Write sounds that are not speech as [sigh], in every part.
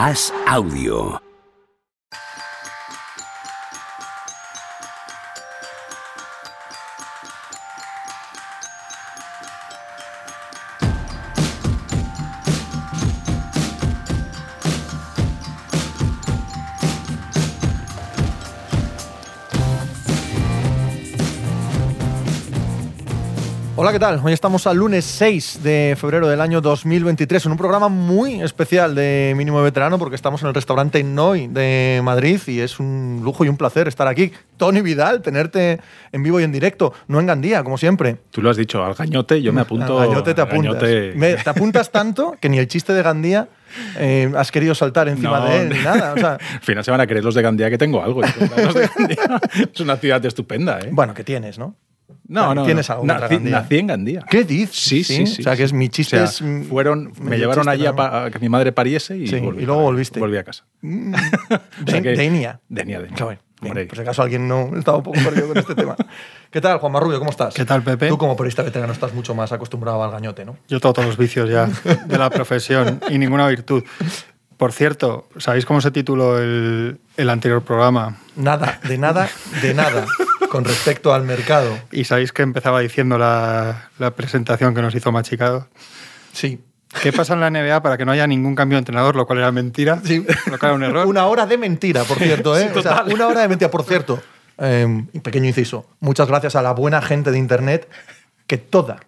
Haz audio. Hola, ¿qué tal? Hoy estamos al lunes 6 de febrero del año 2023 en un programa muy especial de Mínimo Veterano porque estamos en el restaurante Noi de Madrid y es un lujo y un placer estar aquí. Tony Vidal, tenerte en vivo y en directo, no en Gandía, como siempre. Tú lo has dicho, al gañote yo me apunto. Al gañote te apuntas. gañote- Me- te apuntas tanto que ni el chiste de Gandía eh, has querido saltar encima No, de él ni nada. O sea, [laughs] Al final se van a creer los de Gandía que tengo algo. Los de Gandía [laughs] es una ciudad estupenda, ¿eh? bueno, que tienes, ¿no? No, no. tienes no. algo contra nací, Gandía. nací en Gandía. ¿Qué dices? Sí, sí, sí. O sea, que es mi chiste. O sea, es, fueron, me llevaron chiste allí a, que mi madre pariese y, Sí, volví y luego volviste. Volví a casa. Mm, [laughs] O sea de- que- Denia. Denia, Denia. Bien, Hombre. por si acaso alguien no estaba un poco perdido con este tema. ¿Qué tal, Juan Marrubio? ¿Cómo estás? ¿Qué tal, Pepe? Tú como periodista veterano estás mucho más acostumbrado al gañote, ¿no? Yo tengo todos los vicios ya de la profesión y ninguna virtud. Por cierto, ¿sabéis cómo se tituló el, el anterior programa? Nada, de nada, de nada con respecto al mercado. ¿Y sabéis que empezaba diciendo la, la presentación que nos hizo Machicado? Sí. ¿Qué pasa en la NBA para que no haya ningún cambio de entrenador, lo cual era mentira? Sí. Lo cual era un error. Una hora de mentira, por cierto, ¿eh? Sí, O sea, una hora de mentira, por cierto. eh, un pequeño inciso. Muchas gracias a la buena gente de Internet que toda,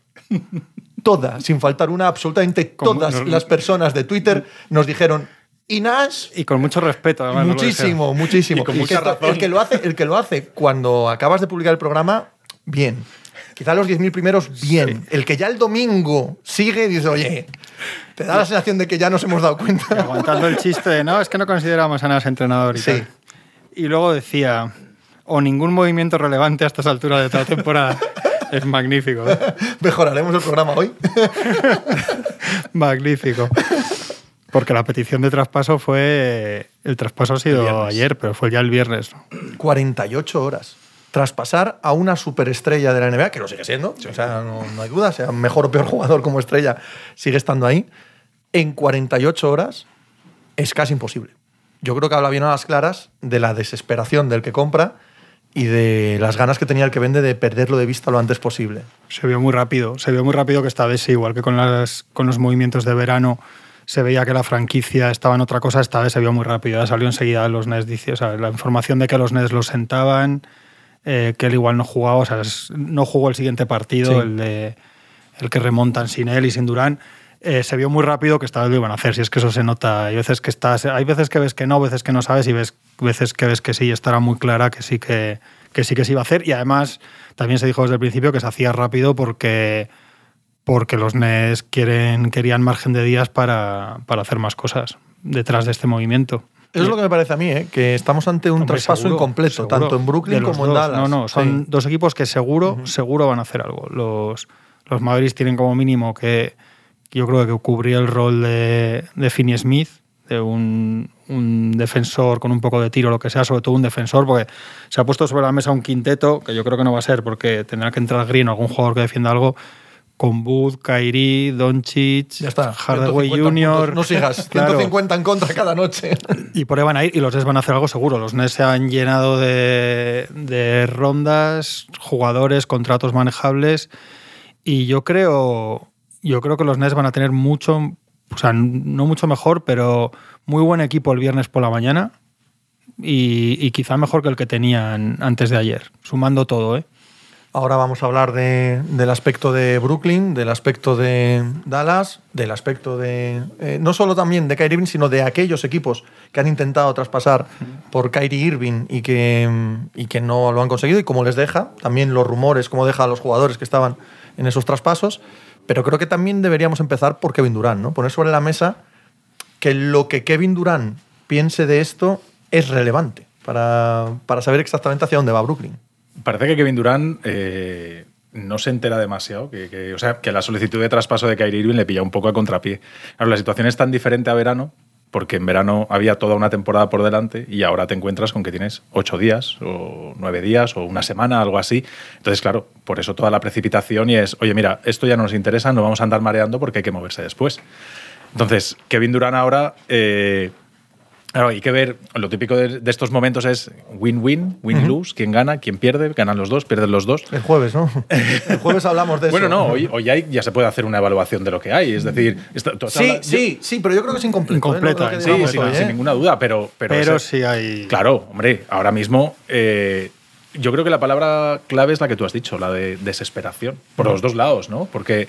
toda, sin faltar una, absolutamente todas no- las personas de Twitter nos dijeron, Inás Y con mucho respeto, además. no Muchísimo, muchísimo. Y con Y mucha que to- razón. El que, lo hace, el que lo hace cuando acabas de publicar el programa, bien. Quizá los 10.000 primeros, bien. El que ya el domingo sigue y dice, oye, te da la sensación de que ya nos hemos dado cuenta. Aguantando el chiste de no, es que no consideramos a Nas entrenador y Sí. tal. Y luego decía, o ningún movimiento relevante a estas alturas de toda temporada. [laughs] es magnífico. ¿eh? Mejoraremos el programa hoy. [laughs] Magnífico. Porque la petición de traspaso fue. El traspaso ha sido ayer, pero fue ya el viernes. 48 horas. Traspasar a una superestrella de la NBA, que lo sigue siendo, o sea, no, no hay duda, sea mejor o peor jugador como estrella, sigue estando ahí, en 48 horas es casi imposible. Yo creo que habla bien a las claras de la desesperación del que compra y de las ganas que tenía el que vende de perderlo de vista lo antes posible. Se vio muy rápido. Se vio muy rápido que esta vez, igual que con, las, con los movimientos de verano, se veía que la franquicia estaba en otra cosa. Esta vez se vio muy rápido. Ya salió enseguida los Nets. Dice, o sea, la información de que los Nets los sentaban, eh, que él igual no jugaba, o sea, es- no jugó el siguiente partido, Sí. el, de, el que remontan sin él y sin Durán. Eh, se vio muy rápido que esta vez lo iban a hacer, si es que eso se nota. Hay veces que estás, hay veces que ves que no, veces que no sabes y ves veces que ves que sí, y estará muy clara que sí que, que sí que se iba a hacer. Y además también se dijo desde el principio que se hacía rápido porque, porque los NES quieren, querían margen de días para, para hacer más cosas detrás de este movimiento. Eso es lo que me parece a mí, ¿eh? que estamos ante un Hombre, traspaso seguro, incompleto, seguro. tanto en Brooklyn como en dos. Dallas. No, no, son Sí. dos equipos que seguro, seguro van a hacer algo. Los, los Mavericks tienen como mínimo que yo creo que cubría el rol de, de Finney Smith, de un, un defensor con un poco de tiro, lo que sea, sobre todo un defensor, porque se ha puesto sobre la mesa un quinteto, que yo creo que no va a ser, porque tendrá que entrar Green o algún jugador que defienda algo, con Booth, Kyrie, Doncic. Hardaway 150 Jr. No sigas. [laughs] Claro. 150 en contra cada noche. [laughs] Y por ahí van a ir y los Nets van a hacer algo seguro. Los Nets se han llenado de, de rondas, jugadores, contratos manejables y yo creo, yo creo que los Nets van a tener mucho, o sea, no mucho mejor, pero muy buen equipo el viernes por la mañana y, y quizá mejor que el que tenían antes de ayer, sumando todo, ¿eh? Ahora vamos a hablar de- del aspecto de Brooklyn, del aspecto de Dallas, del aspecto de. eh, no solo también de Kyrie Irving, sino de aquellos equipos que han intentado traspasar por Kyrie Irving y que, y que no lo han conseguido, y cómo les deja, también los rumores, cómo deja a los jugadores que estaban en esos traspasos. Pero creo que también deberíamos empezar por Kevin Durant, ¿no? Poner sobre la mesa que lo que Kevin Durant piense de esto es relevante para, para saber exactamente hacia dónde va Brooklyn. Parece que Kevin Durant eh, no se entera demasiado, que, o sea, que la solicitud de traspaso de Kyrie Irving le pilla un poco a contrapié. Claro, la situación es tan diferente a verano, porque en verano había toda una temporada por delante y ahora te encuentras con que tienes ocho días o nueve días o una semana, algo así. Entonces, claro, por eso toda la precipitación y es, oye, mira, esto ya no nos interesa, no vamos a andar mareando porque hay que moverse después. Entonces, Kevin Durant ahora eh, Claro, hay que ver, lo típico de, de estos momentos es win-win, win-lose, quién gana, quién pierde, ganan los dos, pierden los dos. El jueves, ¿no? [laughs] El jueves hablamos de Bueno, eso. no, hoy, hoy hay- ya se puede hacer una evaluación de lo que hay. Es decir, esto- tú has Sí, hablado- sí, sí, pero yo creo que es incompleto. ¿eh? Incompleta, No creo que Sí, sin, hoy, sin ¿eh? ninguna duda, pero. Pero, Pero ese- sí hay. Claro, hombre, ahora mismo. eh, yo creo que la palabra clave es la que tú has dicho, la de desesperación. Por los dos lados, ¿no? Porque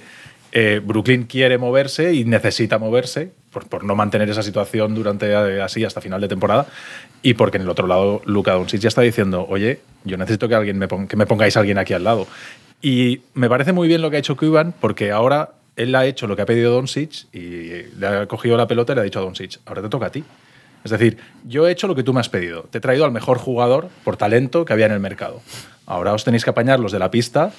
eh, Brooklyn quiere moverse y necesita moverse por, no mantener esa situación durante eh, así hasta final de temporada. Y porque en el otro lado, Luka Doncic ya está diciendo, oye, yo necesito que, alguien me pon- que me pongáis a alguien aquí al lado. Y me parece muy bien lo que ha hecho Cuban, porque ahora él ha hecho lo que ha pedido Doncic y le ha cogido la pelota y le ha dicho a Doncic, ahora te toca a ti. Es decir, yo he hecho lo que tú me has pedido. Te he traído al mejor jugador por talento que había en el mercado. Ahora os tenéis que apañar los de la pista.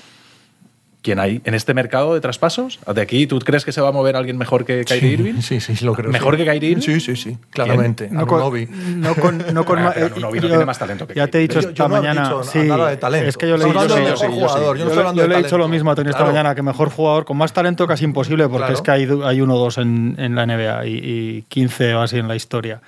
¿Quién hay en este mercado de traspasos? ¿De aquí tú crees que se va a mover alguien mejor que Kyrie Irving? Sí, sí, sí, lo creo. ¿Mejor sí. que Kyrie Irving? Sí, sí, sí, claramente. No con, no con, no [laughs] con ma- pero eh, no yo- tiene más talento que Ya te he dicho Yo- yo esta no mañana. dicho sí, nada de talento. Es que yo le he dicho, sí, yo sí, sí. le- he dicho lo mismo a Tony esta Claro. mañana, que mejor jugador con más talento casi imposible, porque Claro. es que hay, hay uno o dos en, en la NBA y, y 15 o así en la historia.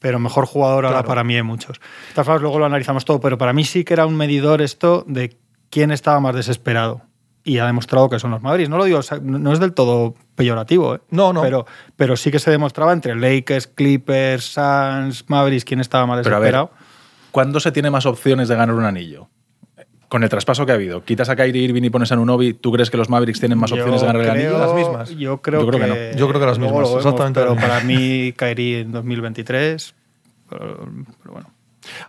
Pero mejor jugador ahora Claro. para mí hay muchos. Formas, luego lo analizamos todo, pero para mí sí que era un medidor esto de quién estaba más desesperado. Y ha demostrado que son los Mavericks. No lo digo, o sea, no es del todo peyorativo, ¿eh? No, no. Pero, pero sí que se demostraba entre Lakers, Clippers, Suns, Mavericks, quién estaba más Pero a ver, desesperado. ¿cuándo se tiene más opciones de ganar un anillo? Con el traspaso que ha habido, quitas a Kyrie Irving y pones a Nunobi, ¿tú crees que los Mavericks tienen más Yo opciones de ganar el creo- anillo? Las mismas. Yo creo, Yo creo que que, no. Yo creo que las mismas, vemos, exactamente Pero para mí caería en 2023. Pero, pero bueno.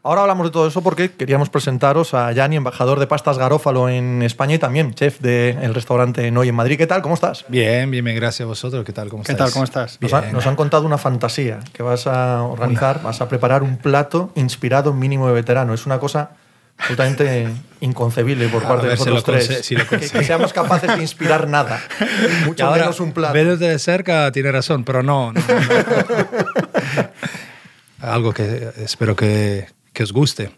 Ahora hablamos de todo eso porque queríamos presentaros a Yanni, embajador de pastas Garófalo en España y también chef del restaurante Noy en Madrid. ¿Qué tal? ¿Cómo estás? Bien, bien, bien, gracias a vosotros. ¿Qué tal? ¿Cómo tal? ¿Cómo estás? Nos, ha- Bien. nos han contado una fantasía que vas a organizar, vas a preparar un plato inspirado en mínimo de veterano. Es una cosa absolutamente inconcebible por A parte de si nosotros lo tres. si lo que, que seamos capaces de inspirar nada, [laughs] mucho ahora, menos un plato. Verlo de cerca tiene razón, pero no. no, no. [laughs] Algo que espero que, que os guste.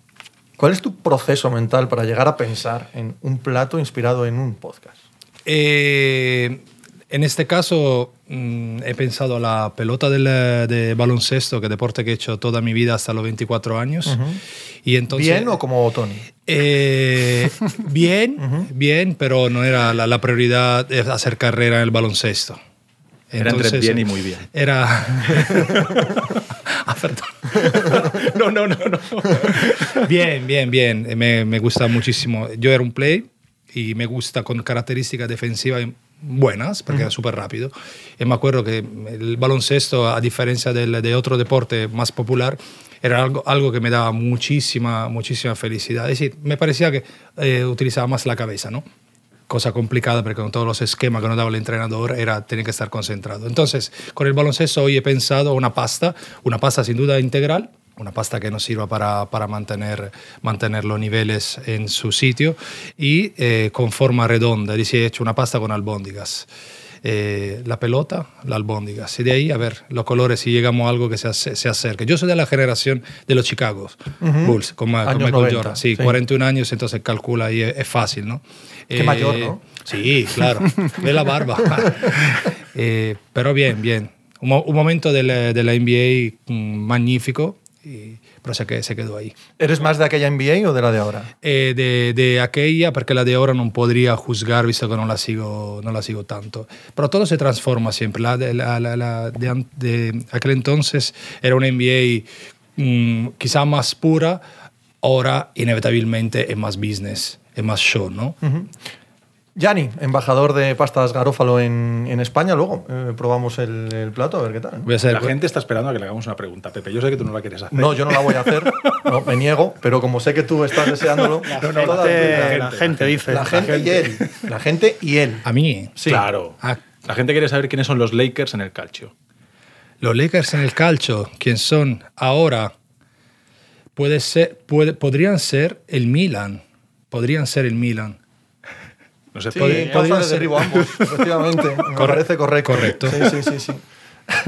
¿Cuál es tu proceso mental para llegar a pensar en un plato inspirado en un podcast? Eh, en este caso, mm, he pensado la pelota del, de baloncesto, que deporte que he hecho toda mi vida hasta los 24 años. y entonces, ¿Bien o como Tony? Eh, [laughs] bien, bien, pero no era la, la prioridad de hacer carrera en el baloncesto. Era entre bien y muy bien. Era. [laughs] [laughs] Ah, perdón. [laughs] no, no, no, no. Bien, bien, bien. Me, me gusta muchísimo. Yo era un play y me gusta con características defensivas buenas, porque era súper rápido. Y me acuerdo que el baloncesto, a diferencia del, de otro deporte más popular, era algo, algo que me daba muchísima, muchísima felicidad. Es decir, me parecía que eh, utilizaba más la cabeza, ¿no? Cosa complicada porque con todos los esquemas que nos daba el entrenador era tener que estar concentrado. Entonces, con el baloncesto hoy he pensado una pasta, una pasta sin duda integral, una pasta que nos sirva para, para mantener, mantener los niveles en su sitio y eh, con forma redonda. Dice, he hecho una pasta con albóndigas. Eh, la pelota, la albóndigas. Y de ahí, a ver, los colores, si llegamos a algo que se, se acerque. Yo soy de la generación de los Chicago Bulls, con, Ma- con Años Michael 90, Jordan. Sí, sí. 41 años, entonces calcula ahí, es, es fácil, ¿no? Qué mayor, ¿no? Sí, claro. [laughs] Ve la barba. [laughs] Eh, pero bien, bien. Un, un momento de la, de la NBA mm, magnífico, y, pero se, que- se quedó ahí. ¿Eres más de aquella NBA o de la de ahora? Eh, de, de aquella, porque la de ahora no podría juzgar, visto que no la sigo, no la sigo tanto. Pero todo se transforma siempre. La de, la, la- la de, an- de aquel entonces era una NBA mm, quizá más pura, ahora inevitablemente es más business, es más show, ¿no? Yanni, embajador de pastas Garófalo en, en España. Luego eh, probamos el, el plato, a ver qué tal. Voy a hacer, La gente está esperando a que le hagamos una pregunta, Pepe. Yo sé que tú no la quieres hacer. No, yo no la voy a hacer, no, me niego, pero como sé que tú estás deseándolo, La, gente, la, la gente dice. la gente y él. La gente y él. a mí, Sí. Claro. Ah. La gente quiere saber quiénes son los Lakers en el calcio. Los Lakers en el calcio, quien son ahora, puede ser, puede, podrían ser el Milan. Podrían ser el Milan. No sé, Sí, puede- causa podría de ser- derribo ambos, efectivamente. Me parece correcto. correcto. Sí, sí, sí. sí.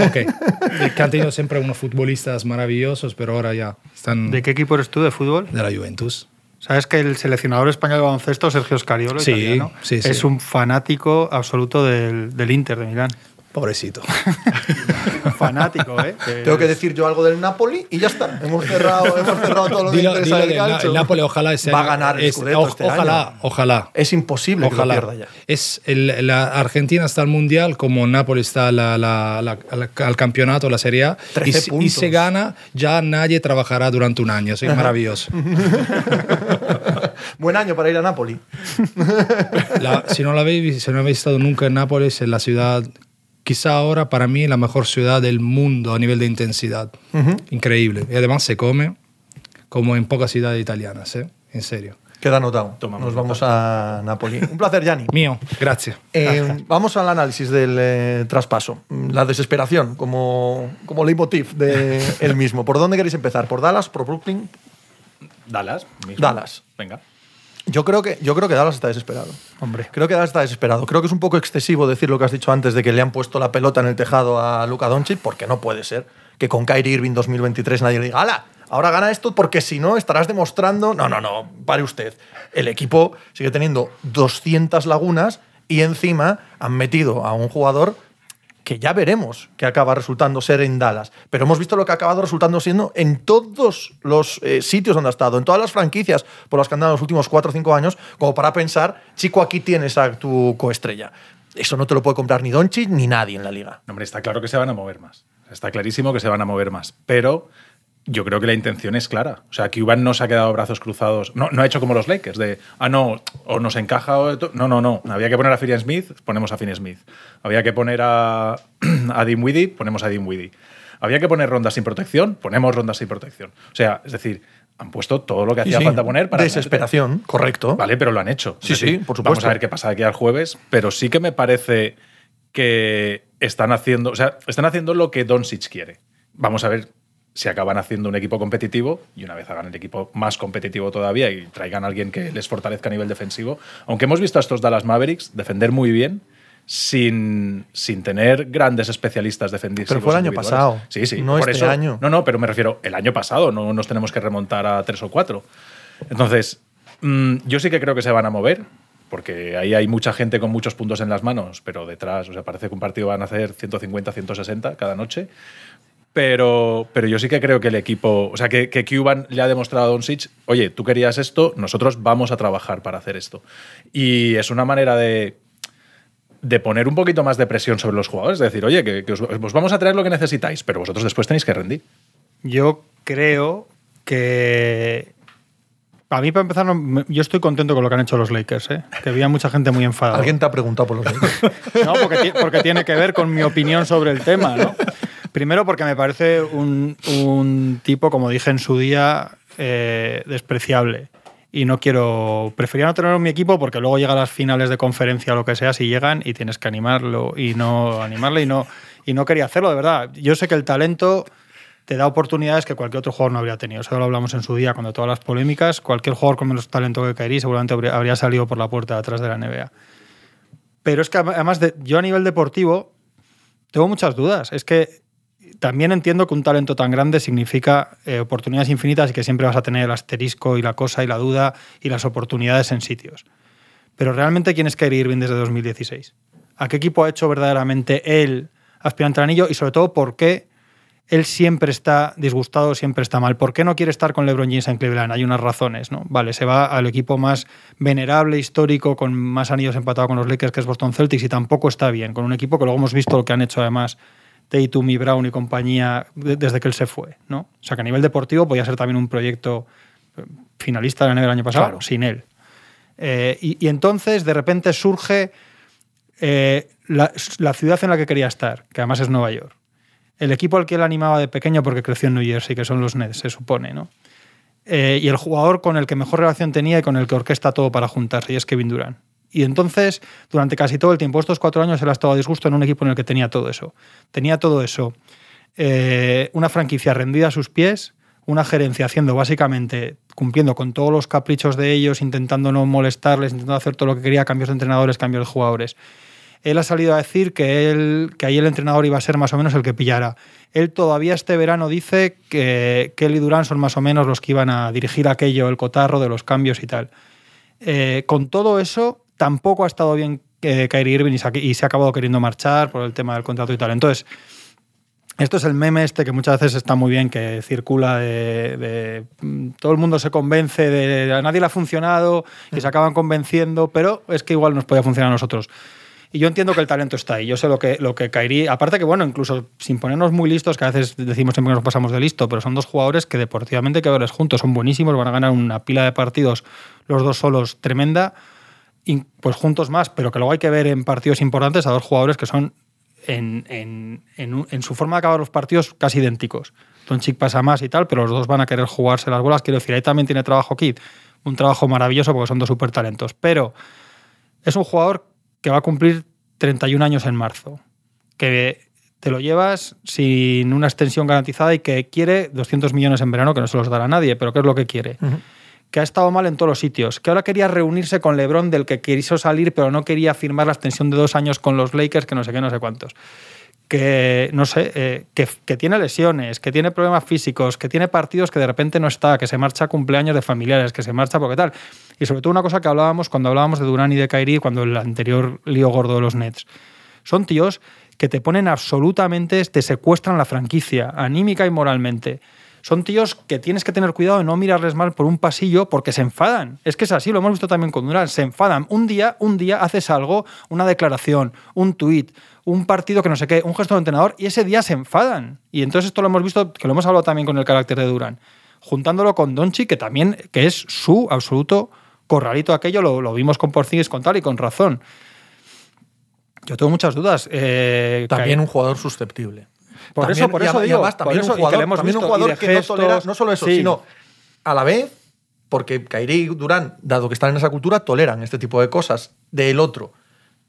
Ok. que han tenido siempre unos futbolistas maravillosos, pero ahora ya están ¿De qué equipo eres tú de fútbol? de la Juventus. ¿Sabes que el seleccionador español de baloncesto, Sergio Scariolo, Sí, italiano, sí, sí. es un fanático absoluto del, del Inter de Milán? Pobrecito. [laughs] Fanático, ¿eh? [laughs] Tengo que decir yo algo del Napoli y ya está. Hemos cerrado, hemos cerrado todo lo que Dilo, interesa dilo del calcio. el Napoli ojalá ese Va a ganar el es- Scudetto o- este ojalá, año. ojalá. Es imposible que Ojalá. lo pierda ya. Es el- la Argentina está al mundial como Napoli está la- la- la- al, al campeonato, la Serie A. 13 Y, se gana, ya nadie trabajará durante un año. Es maravilloso. [laughs] Buen año para ir a Napoli. La- si, no la habéis, si no habéis estado nunca en Nápoles, es la ciudad, quizá ahora para mí la mejor ciudad del mundo a nivel de intensidad. Increíble. Y además se come como en pocas ciudades italianas, ¿eh? En serio. Queda anotado. Tomamos Nos vamos a Napoli. Un placer, Gianni. [laughs] Mío, gracias. Eh, vamos al análisis del eh, traspaso. La desesperación como, como leitmotiv de [laughs] el mismo. ¿Por dónde queréis empezar? ¿Por Dallas? ¿Por Brooklyn? Dallas. mismo. Dallas. Venga. Yo creo que, yo creo que Dallas está desesperado. Hombre. Creo que Dallas está desesperado. Creo que es un poco excesivo decir lo que has dicho antes de que le han puesto la pelota en el tejado a Luka Doncic, porque no puede ser que con Kyrie Irving 2023 nadie le diga, ¡hala! Ahora gana esto porque si no estarás demostrando. No, no, no, pare usted. El equipo sigue teniendo 200 lagunas y encima han metido a un jugador que ya veremos que acaba resultando ser en Dallas. Pero hemos visto lo que ha acabado resultando siendo en todos los eh, sitios donde ha estado, en todas las franquicias por las que han dado los últimos 4 o 5 años, como para pensar, chico, aquí tienes a tu coestrella. Eso no te lo puede comprar ni Doncic ni nadie en la liga. Hombre, está claro que se van a mover más. Está clarísimo que se van a mover más. Pero yo creo que la intención es clara. O sea, Cuban no se ha quedado brazos cruzados. No, no ha hecho como los Lakers, de, ah, no, o nos encaja o... to-". No, no, no. Había que poner a Finian Smith, ponemos a Finian Smith. Había que poner a, [clears throat] a Dinwiddie, ponemos a Dinwiddie. Había que poner rondas sin protección, ponemos rondas sin protección. O sea, es decir, han puesto todo lo que hacía Sí, falta poner para... Desesperación, correcto. Vale, pero lo han hecho. Sí, sí, por Vamos supuesto. a ver qué pasa aquí al jueves, pero sí que me parece que están haciendo, o sea, están haciendo lo que Doncic quiere. Vamos a ver si acaban haciendo un equipo competitivo y una vez hagan el equipo más competitivo todavía y traigan a alguien que les fortalezca a nivel defensivo. Aunque hemos visto a estos Dallas Mavericks defender muy bien sin, sin tener grandes especialistas defensivos. Pero fue el año pasado, Sí, sí. no por este eso- año. No, no, pero me refiero, el año pasado, no nos tenemos que remontar a tres o cuatro. Entonces, mm, yo sí que creo que se van a mover, porque ahí hay mucha gente con muchos puntos en las manos, pero detrás, o sea, parece que un partido van a hacer 150, 160 cada noche. Pero, pero yo sí que creo que el equipo, o sea, que, que Cuban le ha demostrado a Doncic, oye, tú querías esto, nosotros vamos a trabajar para hacer esto. Y es una manera de, de poner un poquito más de presión sobre los jugadores, es decir, oye, que, que os, os vamos a traer lo que necesitáis, pero vosotros después tenéis que rendir. Yo creo que. A mí, para empezar, yo estoy contento con lo que han hecho los Lakers, ¿eh? que había mucha gente muy enfadada. Alguien te ha preguntado por los [laughs] Lakers. No, porque, porque tiene que ver con mi opinión sobre el tema. ¿no? Primero, porque me parece un, un tipo, como dije en su día, eh, despreciable. Y no quiero. Prefería no tenerlo en mi equipo porque luego llega a las finales de conferencia o lo que sea, si llegan y tienes que animarlo y no animarle y no, y no quería hacerlo, de verdad. Yo sé que el talento te da oportunidades que cualquier otro jugador no habría tenido. Eso lo hablamos en su día, cuando todas las polémicas, cualquier jugador con menos talento que Kairi seguramente habría, salido por la puerta de atrás de la NBA. Pero es que además, de, yo a nivel deportivo tengo muchas dudas. Es que también entiendo que un talento tan grande significa eh, oportunidades infinitas y que siempre vas a tener el asterisco y la cosa y la duda y las oportunidades en sitios. Pero realmente, ¿quién es Kyrie Irving desde 2016? ¿A qué equipo ha hecho verdaderamente él aspirante al anillo? Y sobre todo, ¿por qué él siempre está disgustado, siempre está mal? ¿Por qué no quiere estar con LeBron James en Cleveland? Hay unas razones, ¿no? Vale, se va al equipo más venerable, histórico, con más anillos empatado con los Lakers, que es Boston Celtics, y tampoco está bien, con un equipo que luego hemos visto lo que han hecho además Tatum y Brown y compañía de- desde que él se fue, ¿no? O sea, que a nivel deportivo podía ser también un proyecto eh, finalista de la NBA el año pasado, Claro. sin él. Eh, y, y entonces, de repente, surge eh, la, la ciudad en la que quería estar, que además es Nueva York. El equipo al que él animaba de pequeño porque creció en New Jersey, que son los Nets, se supone, ¿no? Eh, y el jugador con el que mejor relación tenía y con el que orquesta todo para juntarse, y es Kevin Durant. Y entonces, durante casi todo el tiempo, estos cuatro años, él ha estado a disgusto en un equipo en el que tenía todo eso. Tenía todo eso. Eh, una franquicia rendida a sus pies, una gerencia haciendo básicamente, cumpliendo con todos los caprichos de ellos, intentando no molestarles, intentando hacer todo lo que quería, cambios de entrenadores, cambios de jugadores. Él ha salido a decir que, él, que ahí el entrenador iba a ser más o menos el que pillara. Él todavía este verano dice que Kelly Durán son más o menos los que iban a dirigir aquello, el cotarro de los cambios y tal. Eh, con todo eso, tampoco ha estado bien eh, Kyrie Irving y se, ha, y se acabado queriendo marchar por el tema del contrato y tal. Entonces, esto es el meme este que muchas veces está muy bien, que circula de, mm, todo el mundo se convence de a nadie le ha funcionado y se acaban convenciendo, pero es que igual nos podía funcionar a nosotros. Y yo entiendo que el talento está ahí. Yo sé lo que, lo que Kairi, aparte que bueno, incluso sin ponernos muy listos, que a veces decimos siempre que nos pasamos de listo, pero son dos jugadores que deportivamente que verles juntos son buenísimos, van a ganar una pila de partidos los dos solos tremenda, pues juntos más, pero que luego hay que ver en partidos importantes a dos jugadores que son en, en, en, su forma de acabar los partidos casi idénticos. Doncic pasa más y tal, pero los dos van a querer jugarse las bolas. Quiero decir, ahí también tiene trabajo Kid, un trabajo maravilloso porque son dos súper talentos. Pero es un jugador que va a cumplir 31 años en marzo, que te lo llevas sin una extensión garantizada y que quiere 200 millones en verano, que no se los dará a nadie, pero ¿qué es lo que quiere? Que ha estado mal en todos los sitios, que ahora quería reunirse con LeBron, del que quiso salir, pero no quería firmar la extensión de dos años con los Lakers, que no sé qué, no sé cuántos. Que, no sé, eh, que, tiene lesiones, que tiene problemas físicos, que tiene partidos que de repente no está, que se marcha a cumpleaños de familiares, que se marcha porque tal. Y sobre todo una cosa que hablábamos cuando hablábamos de Durán y de Kyrie, cuando el anterior lío gordo de los Nets. Son tíos que te ponen absolutamente, te secuestran la franquicia, anímica y moralmente son tíos que tienes que tener cuidado de no mirarles mal por un pasillo porque se enfadan. Es que es así, lo hemos visto también con Durán, se enfadan. Un día, un día haces algo, una declaración, un tuit, un partido que no sé qué, un gesto de entrenador y ese día se enfadan. Y entonces esto lo hemos visto, que lo hemos hablado también con el carácter de Durán, juntándolo con Donchi, que también que es su absoluto corralito aquello, lo, lo vimos con Porzingis con tal y con razón. Yo tengo muchas dudas. Eh, también un jugador susceptible. Por también, eso, por eso digo, además, también por eso, un jugador, que, hemos también un visto, jugador y de que gestos, no tolera no solo eso, sí. sino a la vez, porque Kairi y Durán, dado que están en esa cultura, toleran este tipo de cosas del otro.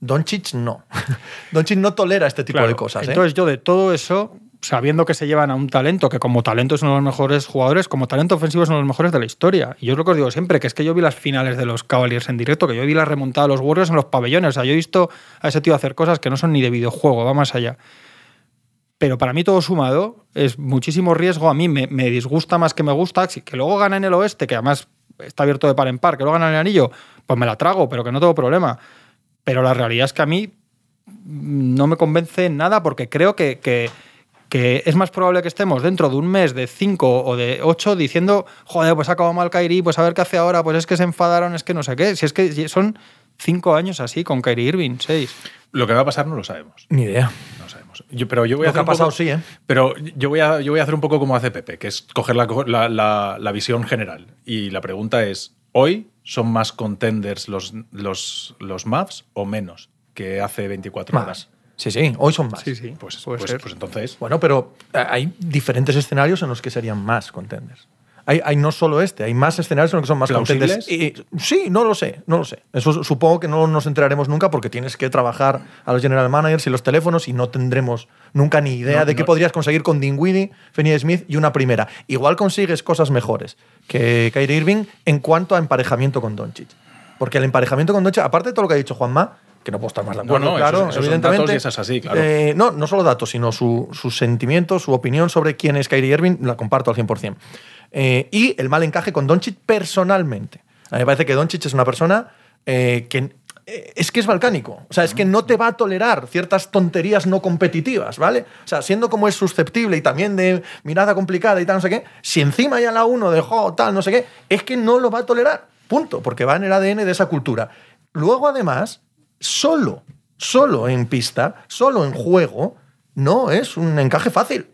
Doncic no. [laughs] Doncic no tolera este tipo Claro, de cosas. ¿eh? Entonces yo de todo eso, sabiendo que se llevan a un talento que como talento es uno de los mejores jugadores, como talento ofensivo es uno de los mejores de la historia. Y yo es lo que os digo siempre, que es que yo vi las finales de los Cavaliers en directo, que yo vi la remontada de los Warriors en los pabellones. O sea, yo he visto a ese tío hacer cosas que no son ni de videojuego, va más allá. Pero para mí todo sumado es muchísimo riesgo. A mí me, me disgusta más que me gusta. Que luego gana en el oeste, que además está abierto de par en par, que luego gana en el anillo, pues me la trago, pero que no tengo problema. Pero la realidad es que a mí no me convence nada porque creo que, que, que, es más probable que estemos dentro de un mes de 5 o de 8 diciendo, joder, pues ha acabado mal Kairi, pues a ver qué hace ahora, pues es que se enfadaron, es que no sé qué. Si es que son 5 años así con Kyrie Irving, 6. Lo que va a pasar no lo sabemos. Ni idea. No lo sabemos. Yo, pero yo voy a Lo que hacer ha un poco- pasado, sí, ¿eh? Pero yo voy, a, yo voy a hacer un poco como hace Pepe, que es coger la, la, la- la visión general. Y la pregunta es, ¿hoy son más contenders los, los, los Mavs o menos que hace 24 horas? Sí, sí, hoy son más. Sí, sí, Pues, pues, pues entonces... Bueno, pero eh, hay diferentes escenarios en los que serían más contenders. Hay, hay no solo este, hay más escenarios en los que son más ¿Plausibles? Y- sí, no lo sé, no lo sé. Eso supongo que no nos enteraremos nunca porque tienes que trabajar a los general managers y los teléfonos y no tendremos nunca ni idea No, de qué no. podrías conseguir con Dinwiddie, Finney Smith y una primera. Igual consigues cosas mejores que Kyrie Irving en cuanto a emparejamiento con Doncic. Porque el emparejamiento con Doncic, aparte de todo lo que ha dicho Juanma, que no puedo estar más de acuerdo, No, no, claro, esos- esos evidentemente. datos y eso es así, claro. eh, no, no solo datos, sino su, sus sentimientos, su opinión sobre quién es Kyrie Irving, la comparto al 100%. Eh, y el mal encaje con Doncic personalmente. A mí me parece que Doncic es una persona eh, que eh, es que es balcánico. O sea, es que no te va a tolerar ciertas tonterías no competitivas, ¿vale? O sea, siendo como es susceptible y también de mirada complicada y tal, no sé qué, si encima ya la uno dejó tal, no sé qué, es que no lo va a tolerar. Punto. Porque va en el ADN de esa cultura. Luego, además, solo, solo en pista, solo en juego, no es un encaje fácil.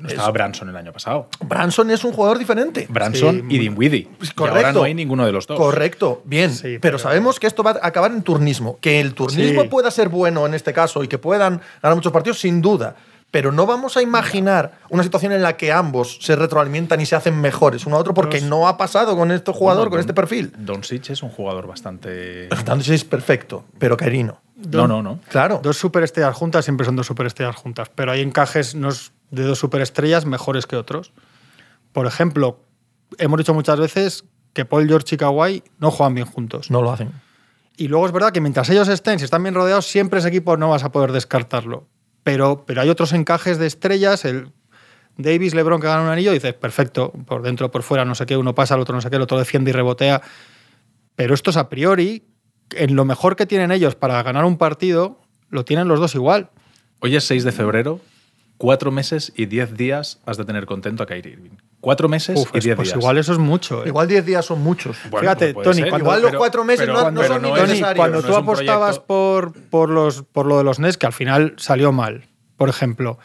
Bueno, estaba Branson el año pasado. Branson es un jugador diferente. Branson Sí, y muy- Dinwiddie. Pues Y ahora no hay ninguno de los dos. Correcto, bien. Sí, pero, pero- sabemos que esto va a acabar en turnismo. Que el turnismo Sí. pueda ser bueno en este caso y que puedan ganar muchos partidos, sin duda. Pero no vamos a imaginar una situación en la que ambos se retroalimentan y se hacen mejores uno a otro, porque no ha pasado con este jugador, Bueno, con Don- este perfil. Doncic es un jugador bastante... [laughs] Dándose es perfecto, pero Kyrie no. No, no, no. Claro. Dos superestrellas juntas siempre son dos superestrellas juntas, pero hay encajes unos de dos superestrellas mejores que otros. Por ejemplo, hemos dicho muchas veces que Paul George y Kawhi no juegan bien juntos. No lo hacen. Y luego es verdad que mientras ellos estén, si están bien rodeados, siempre ese equipo no vas a poder descartarlo. Pero, pero hay otros encajes de estrellas, el Davis, LeBron que gana un anillo, dices, perfecto, por dentro, por fuera, no sé qué, uno pasa, el otro no sé qué, el otro defiende y rebotea. Pero esto es a priori en lo mejor que tienen ellos para ganar un partido, lo tienen los dos igual. Hoy es 6 de febrero, cuatro meses y diez días has de tener contento a Kyrie Irving. Cuatro meses Uf, y es- diez pues días. igual eso es mucho. ¿eh? Igual 10 días son muchos. Bueno, Fíjate, pues puede Tony, cuando- Igual los cuatro meses no- no son ni necesarios. cuando tú apostabas proyecto- por, por, los, por lo de los NES, que al final salió mal, por ejemplo,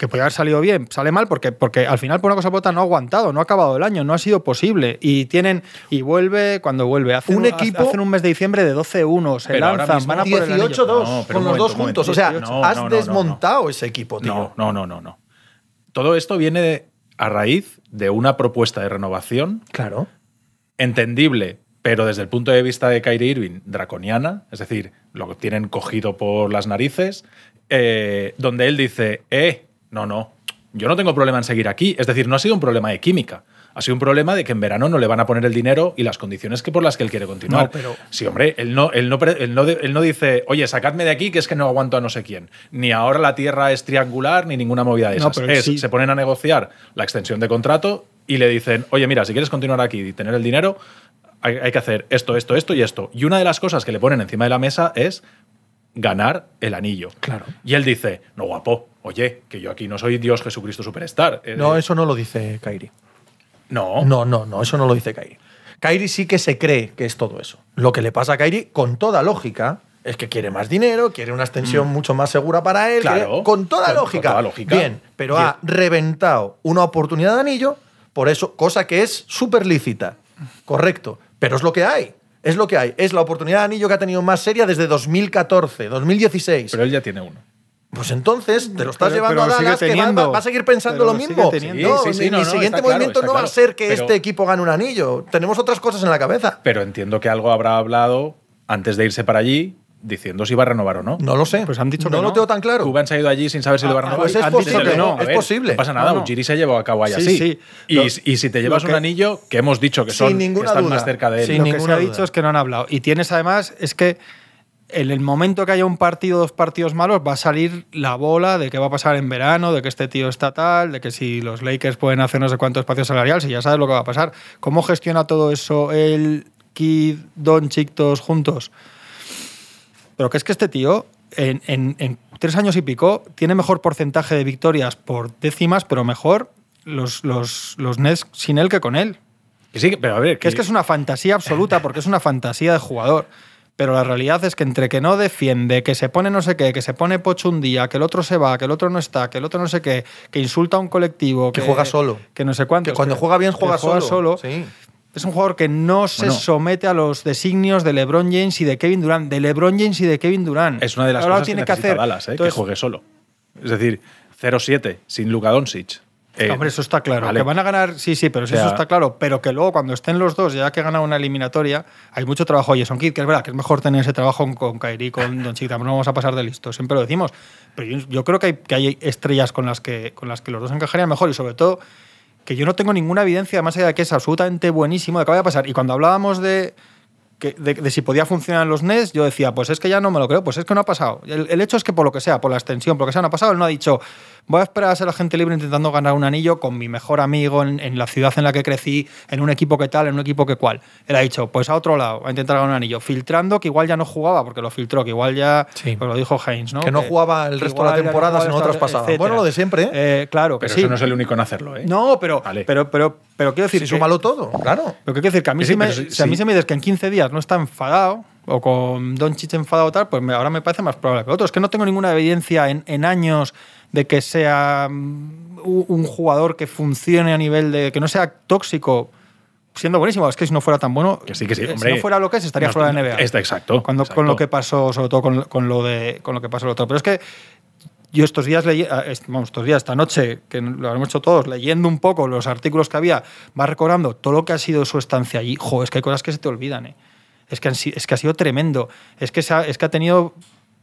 que podía haber salido bien, sale mal porque, porque al final por una cosa por otra no ha aguantado, no ha acabado el año, no ha sido posible. Y tienen y vuelve cuando vuelve. Hacen Un equipo- hacen un mes de diciembre de 12-1, se Pero lanzan, mismo- van a por el anillo. 18-2 No, pero con los dos juntos. O sea, 18. has No, no, no, no. desmontado ese equipo, tío. No, no, no, no, no. Todo esto viene de- a raíz de una propuesta de renovación Claro. entendible, pero desde el punto de vista de Kyrie Irving, draconiana, es decir, lo que tienen cogido por las narices, eh, donde él dice, eh, no, no, yo no tengo problema en seguir aquí. Es decir, no ha sido un problema de química. Ha sido un problema de que en verano no le van a poner el dinero y las condiciones que por las que él quiere continuar. No, pero- Sí, hombre, él no, él, no, él, no, él no dice, oye, sacadme de aquí que es que no aguanto a no sé quién. Ni ahora la tierra es triangular, ni ninguna movida de No, esas. pero Es, sí. Se ponen a negociar la extensión de contrato y le dicen, oye, mira, si quieres continuar aquí y tener el dinero, hay, hay que hacer esto, esto, esto y esto. Y una de las cosas que le ponen encima de la mesa es ganar el anillo. Claro. Y él dice, no, guapo, oye, que yo aquí no soy Dios Jesucristo Superstar. Eh, No, eso no lo dice Kairi. no. No, no, no, eso no lo dice Kairi. Kairi sí que se cree que es todo eso. Lo que le pasa a Kairi, con toda lógica, es que quiere más dinero, quiere una extensión mucho más segura para él. Mm. Claro, quiere- con toda con- con lógica. toda lógica. Bien, pero Bien. ha reventado una oportunidad de anillo, por eso, cosa que es súper lícita. Correcto. Pero es lo que hay. Es lo que hay. Es la oportunidad de anillo que ha tenido más seria desde 2014, 2016. Pero él ya tiene uno. Pues entonces te lo estás Pero- llevando pero a Dallas, que va, va- va a seguir pensando Pero lo mismo. teniendo. No, Sí, mi, no, mi no, siguiente claro, movimiento está no va a ser que Pero- este equipo gane un anillo. Tenemos otras cosas en la cabeza. Pero entiendo que algo habrá hablado antes de irse para allí diciendo si va a renovar o no. No lo sé. Pues han dicho no que lo no. tengo tan claro. Cuban se ha ido allí sin saber si lo va a Ah, renovar. pues es Han posible, dicho que no, es posible. No pasa nada, No, no. Ujiri se llevó a cabo ahí Sí, así. sí. Y, Lo- y si te llevas un anillo, que hemos dicho que son que ninguna están duda. más cerca de él. Sin lo que se ha dicho es que no han hablado. Y tienes además, es que en el momento que haya un partido, dos partidos malos, va a salir la bola de qué va a pasar en verano, de que este tío está tal, de que si los Lakers pueden hacer no sé cuántos espacios salariales, y ya sabes lo que va a pasar. ¿Cómo gestiona todo eso el Kid, Doncic, todos juntos? Pero que es que este tío, en, en- en tres años y pico, tiene mejor porcentaje de victorias por décimas, pero mejor los, los, los Nets sin él que con él. Que sí, pero a ver, Que es que es una fantasía absoluta, porque es una fantasía de jugador. Pero la realidad es que entre que no defiende, que se pone no sé qué, que se pone pocho un día, que el otro se va, que el otro no está, que el otro no sé qué, que insulta a un colectivo, Que juega solo. que no sé cuánto. Que cuando juega bien juega solo. Sí. Es un jugador que no se Bueno. somete a los designios de LeBron James y de Kevin Durant, de LeBron James y de Kevin Durant. es una de las Ahora cosas tiene que necesita hacer. Dallas, ¿eh? Entonces, que juegue solo. Es decir, 0-7 sin Luka Doncic. Eh, Hombre, eso está claro. vale. Que van a ganar, sí, sí, pero O sea- eso está claro. Pero que luego, cuando estén los dos, ya que ganan una eliminatoria, hay mucho trabajo. Jason Kidd, que es verdad que es mejor tener ese trabajo con, Kyrie, con Don Chica, no vamos a pasar de listo, siempre lo decimos. Pero yo, yo creo que hay, que hay estrellas con las que, con las que los dos encajarían mejor y sobre todo que yo no tengo ninguna evidencia más allá de que es absolutamente buenísimo de que vaya a pasar. Y cuando hablábamos de, que- de, de si podía funcionar en los NES, yo decía, pues es que ya no me lo creo, pues es que no ha pasado. El, el hecho es que por lo que sea, por la extensión, por lo que sea, no ha pasado. Él no ha dicho, voy a esperar a ser agente libre intentando ganar un anillo con mi mejor amigo en, en la ciudad en la que crecí, en un equipo que tal, en un equipo que cual. Él ha dicho, pues a otro lado, a intentar ganar un anillo. Filtrando que igual ya no jugaba, porque lo filtró, que igual ya, Sí. pues lo dijo Haynes, ¿no? Que no jugaba el resto de la temporada, sino otras pasadas. etcétera. Bueno, lo de siempre, ¿eh? Eh, claro, que Pero sí. eso no es el único en hacerlo, ¿eh? No, pero, Vale. pero, pero, pero quiero decir Sí, que- súmalo todo, claro. lo que quiero decir que a mí, Que sí, si, me, pero sí- si a mí se me dices que en 15 días no está enfadado o con Don Chich enfadado o tal, pues me- ahora me parece más probable que otro. Es que no tengo ninguna evidencia en, en años de que sea mm, un jugador que funcione a nivel de. que no sea tóxico, siendo buenísimo. Es que si no fuera tan bueno. Que sí, que sí, eh, hombre. Si no fuera lo que es, estaría No, fuera de NBA. Está exacto. Cuando, exacto. Con lo que pasó, sobre todo con, con lo de con lo que pasó el otro. Pero es que yo estos días, leí, ah, vamos, estos días, esta noche, que lo habremos hecho todos, leyendo un poco los artículos que había, vas recordando todo lo que ha sido su estancia allí. Jo, es que hay cosas que se te olvidan, ¿eh? Es que, han si- es que ha sido tremendo. Es que, se ha, es que ha tenido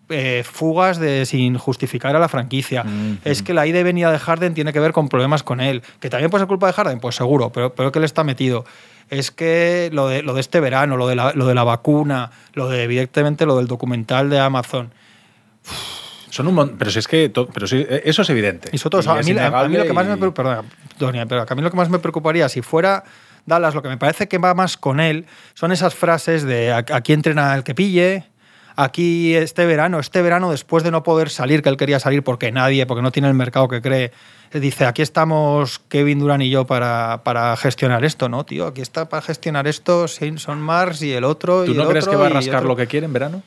eh, fugas de, sin justificar a la franquicia. Mm, Es que la ida y venida de Harden tiene que ver con problemas con él. ¿Que también puede ser culpa de Harden? Pues seguro, pero, pero que él está metido. Es que lo de, lo de este verano, lo de, la, lo de la vacuna, lo de evidentemente lo del documental de Amazon. [sighs] Son un mon- pero si es que to- pero sí, eh, eso es evidente. Y sobre todo, a, mí, a mí lo que más me y- preocupa, perdona, pero a mí lo que más me preocuparía si fuera Dallas, lo que me parece que va más con él son esas frases de aquí entrena el que pille, aquí este verano, este verano después de no poder salir, que él quería salir porque nadie, porque no tiene el mercado que cree, dice, aquí estamos Kevin Durant y yo para, para gestionar esto, ¿no, tío? Aquí está para gestionar esto Son Mars y el otro. ¿Tú y no el crees otro que va a rascar lo que quiere en verano?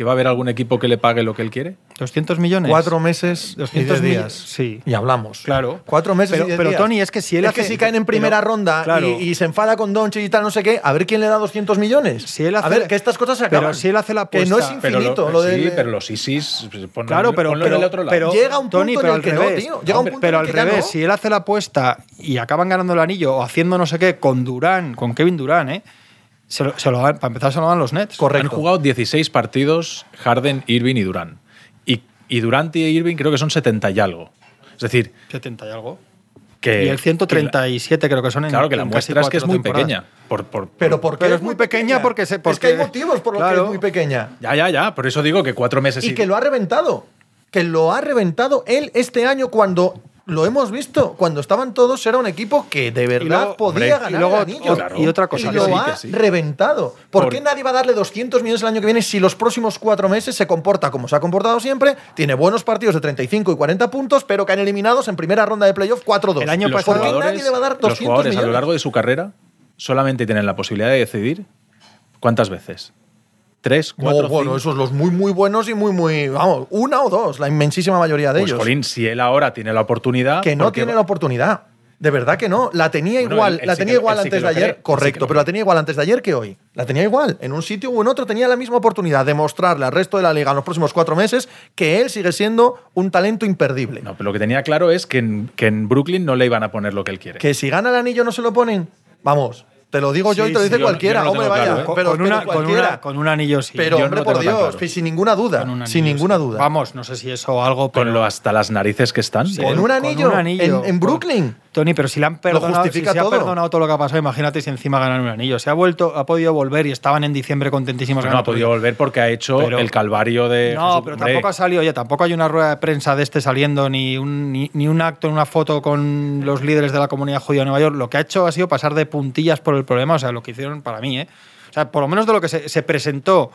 ¿Que va a haber algún equipo que le pague lo que él quiere? 200 millones. Cuatro meses 200 y diez mil- días. sí. Y hablamos. Claro. Cuatro meses Pero- y diez pero, días. Tony, es que si él Es que hace- si caen en pero- primera ronda claro. y, y se enfada con Doncic y tal, no sé qué, a ver quién le da 200 millones. Si él a hace- ver, que estas cosas se pero acaban. si él hace la Que no es apuesta- infinito. Pero lo sí, del- pero los ISIS. ponlo- Claro, pero, ponlo pero, del otro lado. pero- Llega un punto Tony, en pero el al que no, revés. tío. Llega un Hombre, punto pero en al que ya revés, no. si él hace la apuesta y acaban ganando el anillo o haciendo no sé qué con Durán, con Kevin Durán, ¿eh? Se lo, se lo dan- para empezar se lo dan los Nets. Correcto. Han jugado 16 partidos Harden, Irving y Durán. Y, y Durant y Irving creo que son 70 y algo. Es decir, 70 y algo. que. y el 137 creo que son en Claro que la en muestra es que es muy temporadas. pequeña. Por, por- Pero, ¿por qué Pero es muy pequeña porque se- Es porque- que hay motivos por los que es muy pequeña. Ya, ya, ya. Por eso digo que cuatro meses Y que lo ha reventado. Que lo ha reventado él este año cuando lo hemos visto. Cuando estaban todos, era un equipo que de verdad luego- podía hombre, ganar y luego el anillo. y otra cosa Y que lo sí, ha que sí. reventado. ¿Por, Por- qué nadie va a darle 200 millones el año que viene si los próximos cuatro meses se comporta como se ha comportado siempre? Tiene buenos partidos de 35 y 40 puntos, pero caen eliminados en primera ronda de playoff 4-2. El año los pasado- ¿Por qué nadie le va a dar 200 los jugadores a lo largo de su carrera solamente tienen la posibilidad de decidir cuántas veces. ¿Tres? ¿Cuatro? No, bueno, cinco? esos los muy, muy buenos y muy, muy. Vamos, una o dos, la inmensísima mayoría de Pues, ellos. Jolín, si él ahora tiene la oportunidad. que no ¿por qué tiene la oportunidad. De verdad que no. La tenía Bueno, igual, él- él la sí tenía que- igual sí antes de cree, ayer. sí Correcto, pero la tenía igual antes de ayer que hoy. La tenía igual. En un sitio o en otro tenía la misma oportunidad de mostrarle al resto de la liga en los próximos cuatro meses que él sigue siendo un talento imperdible. No, pero lo que tenía claro es que en, que en Brooklyn no le iban a poner lo que él quiere. Que si gana el anillo no se lo ponen. Vamos, te lo digo yo Sí, y te lo dice cualquiera. no lo Hombre, vaya. claro, ¿eh? Con, pero, con pero una, con, cualquiera. una, con un anillo sí. pero, yo hombre, no por Dios, claro. sin ninguna duda. Con un Sin ninguna sí. duda. Vamos, no sé si eso o algo, pero. Con lo hasta las narices que están. Sí, Con un anillo, en- en Brooklyn. Tony, pero si le han perdonado, si justifica se ha todo. perdonado todo lo que ha pasado, imagínate si encima ganan un anillo. Se ha vuelto, ha podido volver y estaban en diciembre contentísimos. Bueno, no ha podido todo. volver porque ha hecho Pero- el calvario de. No, Jesús. pero Hombre, tampoco ha salido, oye, tampoco hay una rueda de prensa de este saliendo, ni un, ni, ni un acto, una foto con los líderes de la comunidad judía de Nueva York. Lo que ha hecho ha sido pasar de puntillas por el problema, o sea, lo que hicieron para mí, ¿eh? O sea, por lo menos de lo que se, se presentó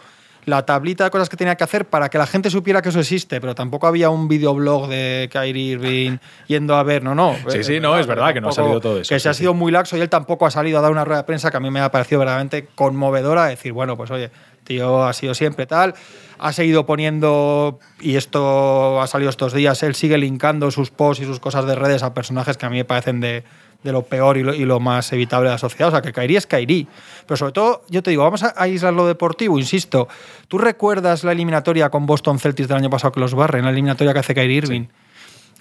la tablita de cosas que tenía que hacer para que la gente supiera que eso existe, pero tampoco había un videoblog de Kyrie Irving yendo a ver, no, no. Sí, sí, no, es verdad que no ha salido todo eso, Que sí, se ha sí. sido muy laxo y él tampoco ha salido a dar una rueda de prensa que a mí me ha parecido verdaderamente conmovedora. Decir, bueno, pues oye, tío ha sido siempre tal. Ha seguido poniendo, y esto ha salido estos días, él sigue linkando sus posts y sus cosas de redes a personajes que a mí me parecen de, de lo peor y lo, y lo más evitable de la sociedad. O sea, que Kairi es Kairi. Pero sobre todo, yo te digo, vamos a aislar lo deportivo, insisto. ¿Tú recuerdas la eliminatoria con Boston Celtics del año pasado que los barren, la eliminatoria que hace Kyrie Irving?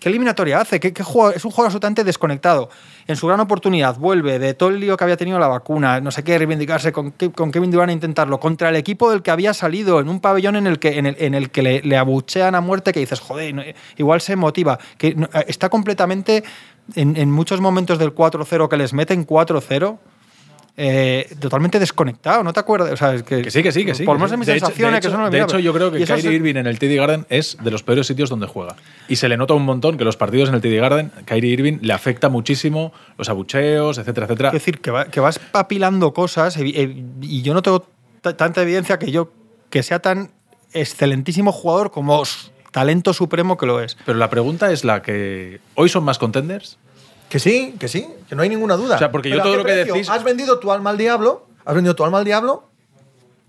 ¿Qué eliminatoria hace? ¿Qué, qué es un jugador absolutamente desconectado. En su gran oportunidad vuelve de todo el lío que había tenido la vacuna, no sé qué, reivindicarse con, con Kevin Durant a intentarlo, contra el equipo del que había salido, en un pabellón en el que, en el, en el que le, le abuchean a muerte, que dices, joder, no, igual se motiva. Que eh, está completamente, en, en muchos momentos del 4-0 que les meten 4-0, eh, totalmente desconectado, ¿no te acuerdas? O sea, es que, Que sí, que sí, que sí. Por lo menos mis De hecho- que eso no lo De hecho, yo creo que Kyrie Irving en el TD Garden es de los peores sitios donde juega. Y se le nota un montón que los partidos en el TD Garden, Kyrie Irving le afecta muchísimo los abucheos, etcétera, etcétera. Es decir, que, va- que vas papilando cosas y yo no tengo ta- tanta evidencia que yo que sea tan excelentísimo jugador como talento supremo que lo es. Pero la pregunta es la que. ¿Hoy son más contenders? Que sí, que sí, que no hay ninguna duda. O sea, porque yo ¿Pero a todo lo que decís- Has vendido tu alma al diablo, has vendido tu alma al diablo.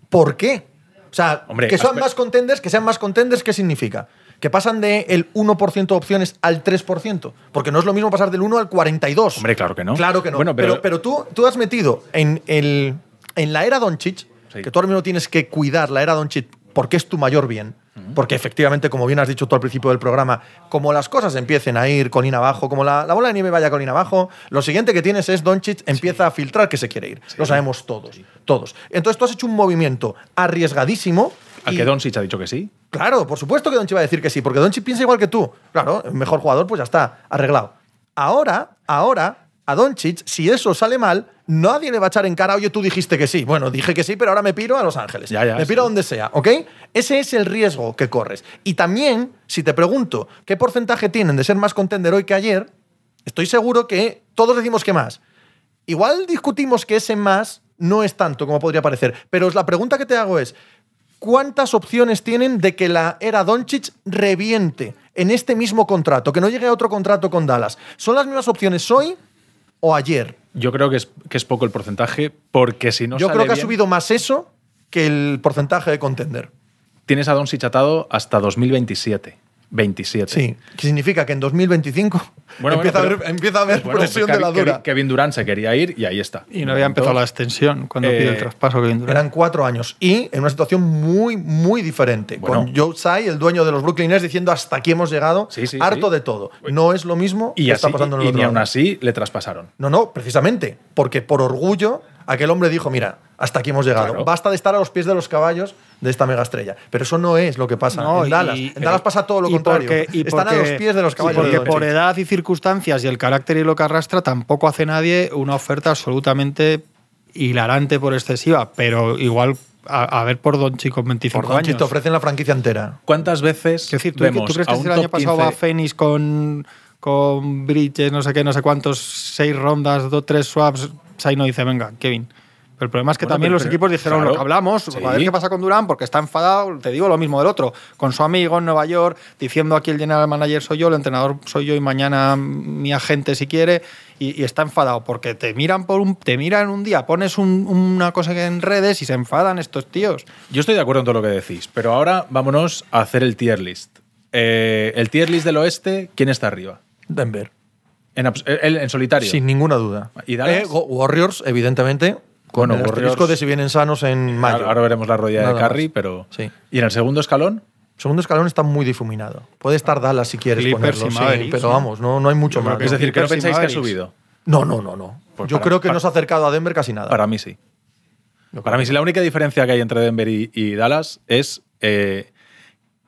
¿Por qué? O sea, Hombre, que sean has- más contenders, que sean más contenders, ¿qué significa? Que pasan del el 1% de opciones al 3%. Porque no es lo mismo pasar del 1 al 42. Hombre, claro que no. Claro que no. Bueno, pero pero- pero, tú, tú has metido en, el, en la era Doncic, Sí. que tú ahora mismo tienes que cuidar la era Doncic porque es tu mayor bien. Porque efectivamente, como bien has dicho tú al principio del programa, como las cosas empiecen a ir colina abajo, como la, la bola de nieve vaya colina abajo, lo siguiente que tienes es Doncic empieza a filtrar que se quiere ir. Lo sabemos todos. Todos. Entonces tú has hecho un movimiento arriesgadísimo. ¿A y- que Doncic ha dicho que sí? Claro, por supuesto que Doncic va a decir que sí, porque Doncic piensa igual que tú. Claro, mejor jugador, pues ya está, arreglado. Ahora, ahora, a Doncic, si eso sale mal, nadie le va a echar en cara, oye, tú dijiste que sí. Bueno, dije que sí, pero ahora me piro a Los Ángeles. Ya, ya, me piro sí. a donde sea, ¿ok? Ese es el riesgo que corres. Y también, si te pregunto qué porcentaje tienen de ser más contender hoy que ayer, estoy seguro que todos decimos que más. igual discutimos que ese más no es tanto como podría parecer, pero la pregunta que te hago es, ¿cuántas opciones tienen de que la era Doncic reviente en este mismo contrato, que no llegue a otro contrato con Dallas? ¿Son las mismas opciones hoy o ayer? Yo creo que es, que es poco el porcentaje, porque si no Yo sale creo que ha subido más eso que el porcentaje de contender. Tienes a Doncic atado hasta 2027. 27. Sí, que significa que en 2025 Bueno, empieza, bueno, a haber, empieza a haber Bueno, presión pues de la Kevin- dura. Kevin Durant se quería ir y ahí está. Y no había empezado la extensión cuando Eh, pide el traspaso que Durant. Eran cuatro años y en una situación muy, muy diferente. Bueno. con Joe Tsai, el dueño de los Brooklyn Nets, diciendo hasta aquí hemos llegado, Sí, sí, harto sí. de todo. No es lo mismo Y, que así, está pasando en el y otro ni aún así le traspasaron. No, no, precisamente, porque por orgullo aquel hombre dijo, mira, hasta aquí hemos llegado. Claro. Basta de estar a los pies de los caballos de esta mega estrella. Pero eso no es lo que pasa No, en y- Dallas. En Dallas pasa todo lo y contrario. porque- y Están a porque- los pies de los caballos. porque por edad y circunstancias y el carácter y lo que arrastra, tampoco hace nadie una oferta absolutamente hilarante por excesiva, pero igual a, a ver por Donchi con 25 Por Doncic años. te ofrecen la franquicia entera. ¿Cuántas veces Es decir, ¿tú, vemos tú crees a que un si el año pasado 15 va Phoenix con, con Bridges, no sé qué, no sé cuántos, seis rondas, dos, tres swaps? Sai no dice, venga, Kevin. Pero el problema es que Bueno, también pero- los equipos dijeron claro, lo que hablamos, sí. a ver qué pasa con Durán, porque está enfadado, te digo lo mismo del otro, con su amigo en Nueva York, diciendo aquí el general manager soy yo, el entrenador soy yo y mañana mi agente si quiere, y, y está enfadado, porque te miran por un, te miran un día, pones un- una cosa en redes y se enfadan estos tíos. Yo estoy de acuerdo en todo lo que decís, pero ahora vámonos a hacer el tier list. Eh, el tier list del oeste, ¿quién está arriba? Denver. En, abs- él en solitario. Sin ninguna duda. ¿Y Dallas? Eh, Warriors, evidentemente. Con Bueno, el Warriors- asterisco de si vienen sanos en mayo. Ahora, ahora veremos la rodilla Nada de Curry, más. pero. Sí. ¿Y en el segundo escalón? Segundo escalón está muy difuminado. Puede estar Dallas si quieres Clippers ponerlo, y sí, Mavericks, pero vamos, no, no hay mucho más. Es decir, que no pensáis que ha subido. No, no, no, no. Pues Yo para- creo que para- no se ha acercado a Denver casi nada. Para mí sí. Para mí sí, la única diferencia que hay entre Denver y, y Dallas es eh,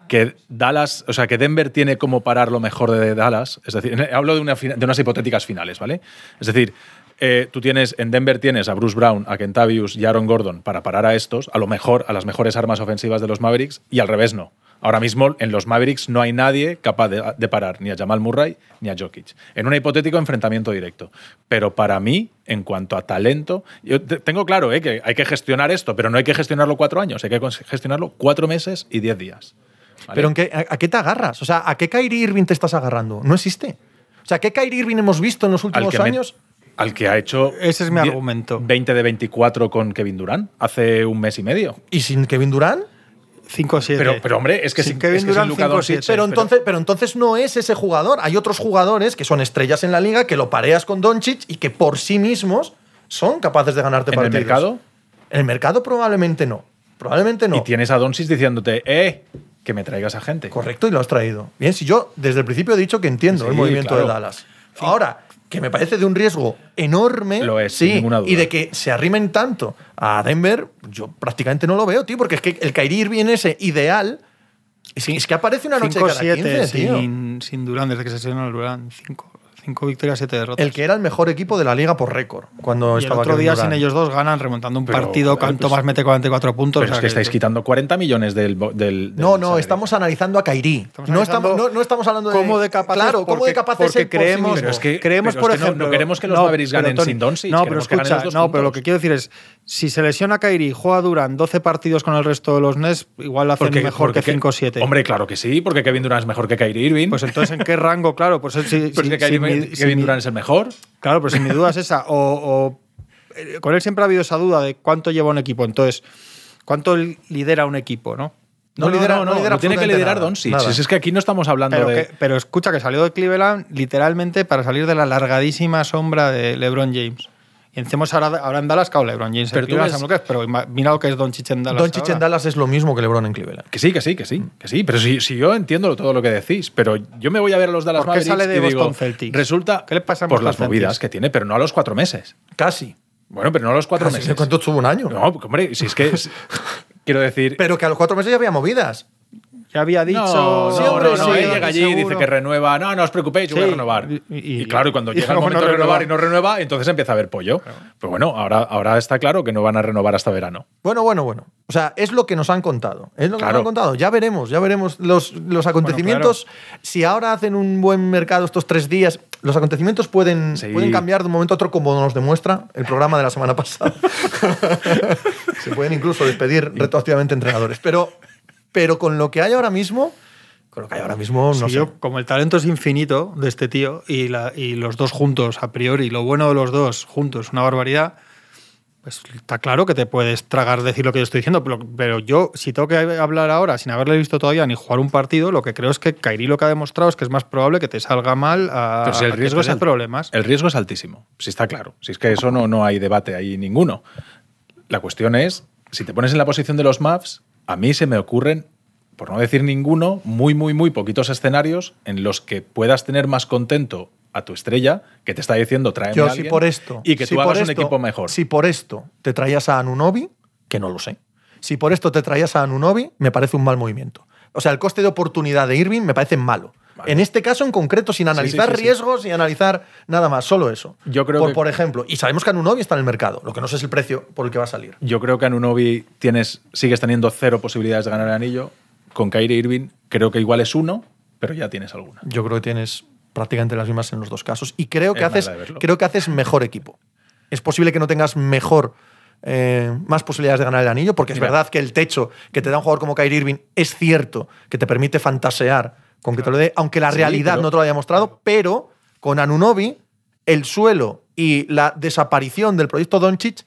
que Dallas, o sea, que Denver tiene como parar lo mejor de Dallas. Es decir, [laughs] hablo de, una fina- de unas hipotéticas finales, ¿vale? Es decir, eh, tú tienes, en Denver tienes a Bruce Brown, a Kentavious y a Aaron Gordon para parar a estos, a lo mejor, a las mejores armas ofensivas de los Mavericks, y al revés no. Ahora mismo en los Mavericks no hay nadie capaz de, de parar ni a Jamal Murray ni a Jokic. En un hipotético enfrentamiento directo. Pero para mí, en cuanto a talento, yo te- tengo claro eh, que hay que gestionar esto, pero no hay que gestionarlo cuatro años, hay que gestionarlo cuatro meses y diez días. ¿vale? Pero ¿en qué- a, a qué te agarras? O sea, ¿a qué Kyrie Irving te estás agarrando? No existe. O sea, ¿qué Kyrie Irving hemos visto en los últimos años? Al que ha hecho Ese es mi argumento. 20 de 24 con Kevin Durant hace un mes y medio. ¿Y sin Kevin Durant? 5-7. Pero, pero hombre, es que Sin sin, Kevin es que sin Durant, Luka 5-7. Doncic- Pero entonces, pero entonces no es ese jugador. Hay otros jugadores que son estrellas en la liga que lo pareas con Doncic y que por sí mismos son capaces de ganarte ¿En el partidos. mercado? En el mercado probablemente no. Probablemente no. Y tienes a Doncic diciéndote, eh, que me traigas a gente. Correcto, y lo has traído. Bien, si yo desde el principio he dicho que entiendo Sí, el movimiento claro. de Dallas. Ahora, que me parece de un riesgo enorme. Lo es, sí, sin ninguna duda. Y de que se arrimen tanto a Denver, yo prácticamente no lo veo, tío, porque es que el Kyrie Irving ese ideal. Es, que- es que aparece una noche cada 5-7 15, tío. sin, sin Durán, desde que se lesionó el Durán. 5 cinco victorias, 7 derrotas. El que era el mejor equipo de la liga por récord cuando y el estaba otro Kevin día sin ellos dos ganan remontando un Pero, partido. Cuanto pues- más mete 44 puntos. Pero o es que estáis quitando 40 millones del. bo- del, del No, no, salario. estamos analizando a. Estamos no, estamos, no, no estamos hablando de. cómo de capaces Claro, cómo porque- de capaces porque por sí creemos, es que- creemos pero por es que no- ejemplo no queremos que los Mavericks ganen sin Doncic, no pero escucha no pero lo que quiero decir es si se lesiona Kairi juega Durán 12 partidos con el resto de los Nets igual lo hacen Porque- mejor porque que 5-7 Hombre, claro que sí, porque Kevin Durant es mejor que Kyrie Irving. pues entonces en qué rango claro pues si, [laughs] si- Pero es que si Kyrie- mi- si Kevin mi- Durant es el mejor. Claro, pero si mi duda es esa. O, o, eh, con él siempre ha habido esa duda de cuánto lleva un equipo. Entonces, ¿cuánto lidera un equipo, no? No lidera- no lidera tiene que liderar Doncic. Si es que aquí no estamos hablando Pero, de. que- pero escucha que salió de Cleveland literalmente para salir de la largadísima sombra de LeBron James. Encima ahora, ahora en Dallas, claro, LeBron James. en Pero tú Cleveland ves- lo que es, pero mira lo que es Doncic en Dallas. Doncic en. Dallas es lo mismo que LeBron en Cleveland. Que sí, que sí, que sí, que sí. Pero si, si yo entiendo todo lo que decís, pero yo me voy a ver a los Dallas ¿Por qué Mavericks sale de y digo, Boston Celtics? resulta ¿Qué le pasa por las movidas que tiene, pero no a los cuatro meses. Casi. Bueno, pero no a los cuatro Casi. meses. ¿Cuánto estuvo un año? No, hombre, si es que es- [laughs] quiero decir. Pero que a los cuatro meses ya había movidas. Ya había dicho. no, Sí, no, hombre, no, no, sí. él llega allí y dice que renueva. No, no os preocupéis, yo voy a Sí, renovar. y- Y, y- claro, cuando y llega el momento no de renovar y no renueva, entonces empieza a haber pollo. Pero bueno, ahora, ahora está claro que no van a renovar hasta verano. Bueno, bueno, bueno. O sea, es lo que nos han contado. Es lo que Claro. nos han contado. Ya veremos, ya veremos los, los acontecimientos. Si ahora hacen un buen mercado estos tres días, los acontecimientos pueden, Sí. pueden cambiar de un momento a otro, como nos demuestra el programa de la semana pasada. [laughs] Se pueden incluso despedir retroactivamente entrenadores. Pero, pero con lo que hay ahora mismo, con lo que hay ahora mismo, no Sí, sé. yo, como el talento es infinito de este tío y, la- y los dos juntos, a priori, lo bueno de los dos juntos, una barbaridad, pues está claro que te puedes tragar decir lo que yo estoy diciendo, pero, pero yo, si tengo que hablar ahora sin haberle visto todavía ni jugar un partido, lo que creo es que Kairi lo que ha demostrado es que es más probable que te salga mal a, Pero si el a que riesgo es tengas alto. problemas. El riesgo es altísimo, si está claro. Si es que eso no, no hay debate ahí ninguno. La cuestión es, si te pones en la posición de los Mavs, a mí se me ocurren, por no decir ninguno, muy, muy, muy poquitos escenarios en los que puedas tener más contento a tu estrella que te está diciendo tráeme Yo, a si alguien por esto. y que si tú hagas un esto- equipo mejor. Si por esto te traías a Anunobi, que no lo sé. Si por esto te traías a Anunobi, me parece un mal movimiento. O sea, el coste de oportunidad de Irving me parece malo. En este caso en concreto, sin analizar sí, sí. riesgos y analizar nada más, solo eso. Yo creo por, que- por ejemplo, y sabemos que Anunobi está en el mercado, lo que no sé es el precio por el que va a salir. Yo creo que a Nunobi tienes, sigues teniendo cero posibilidades de ganar el anillo. Con Kyrie Irving creo que igual es uno, pero ya tienes alguna. Yo creo que tienes prácticamente las mismas en los dos casos. Y creo que, Es haces, creo que haces mejor equipo. Es posible que no tengas mejor, eh, más posibilidades de ganar el anillo, porque es Mira. verdad que el techo que te da un jugador como Kyrie Irving es cierto que te permite fantasear con que te lo dé, aunque la Sí, realidad pero- no te lo haya mostrado, pero con Anunobi, el suelo y la desaparición del proyecto Doncic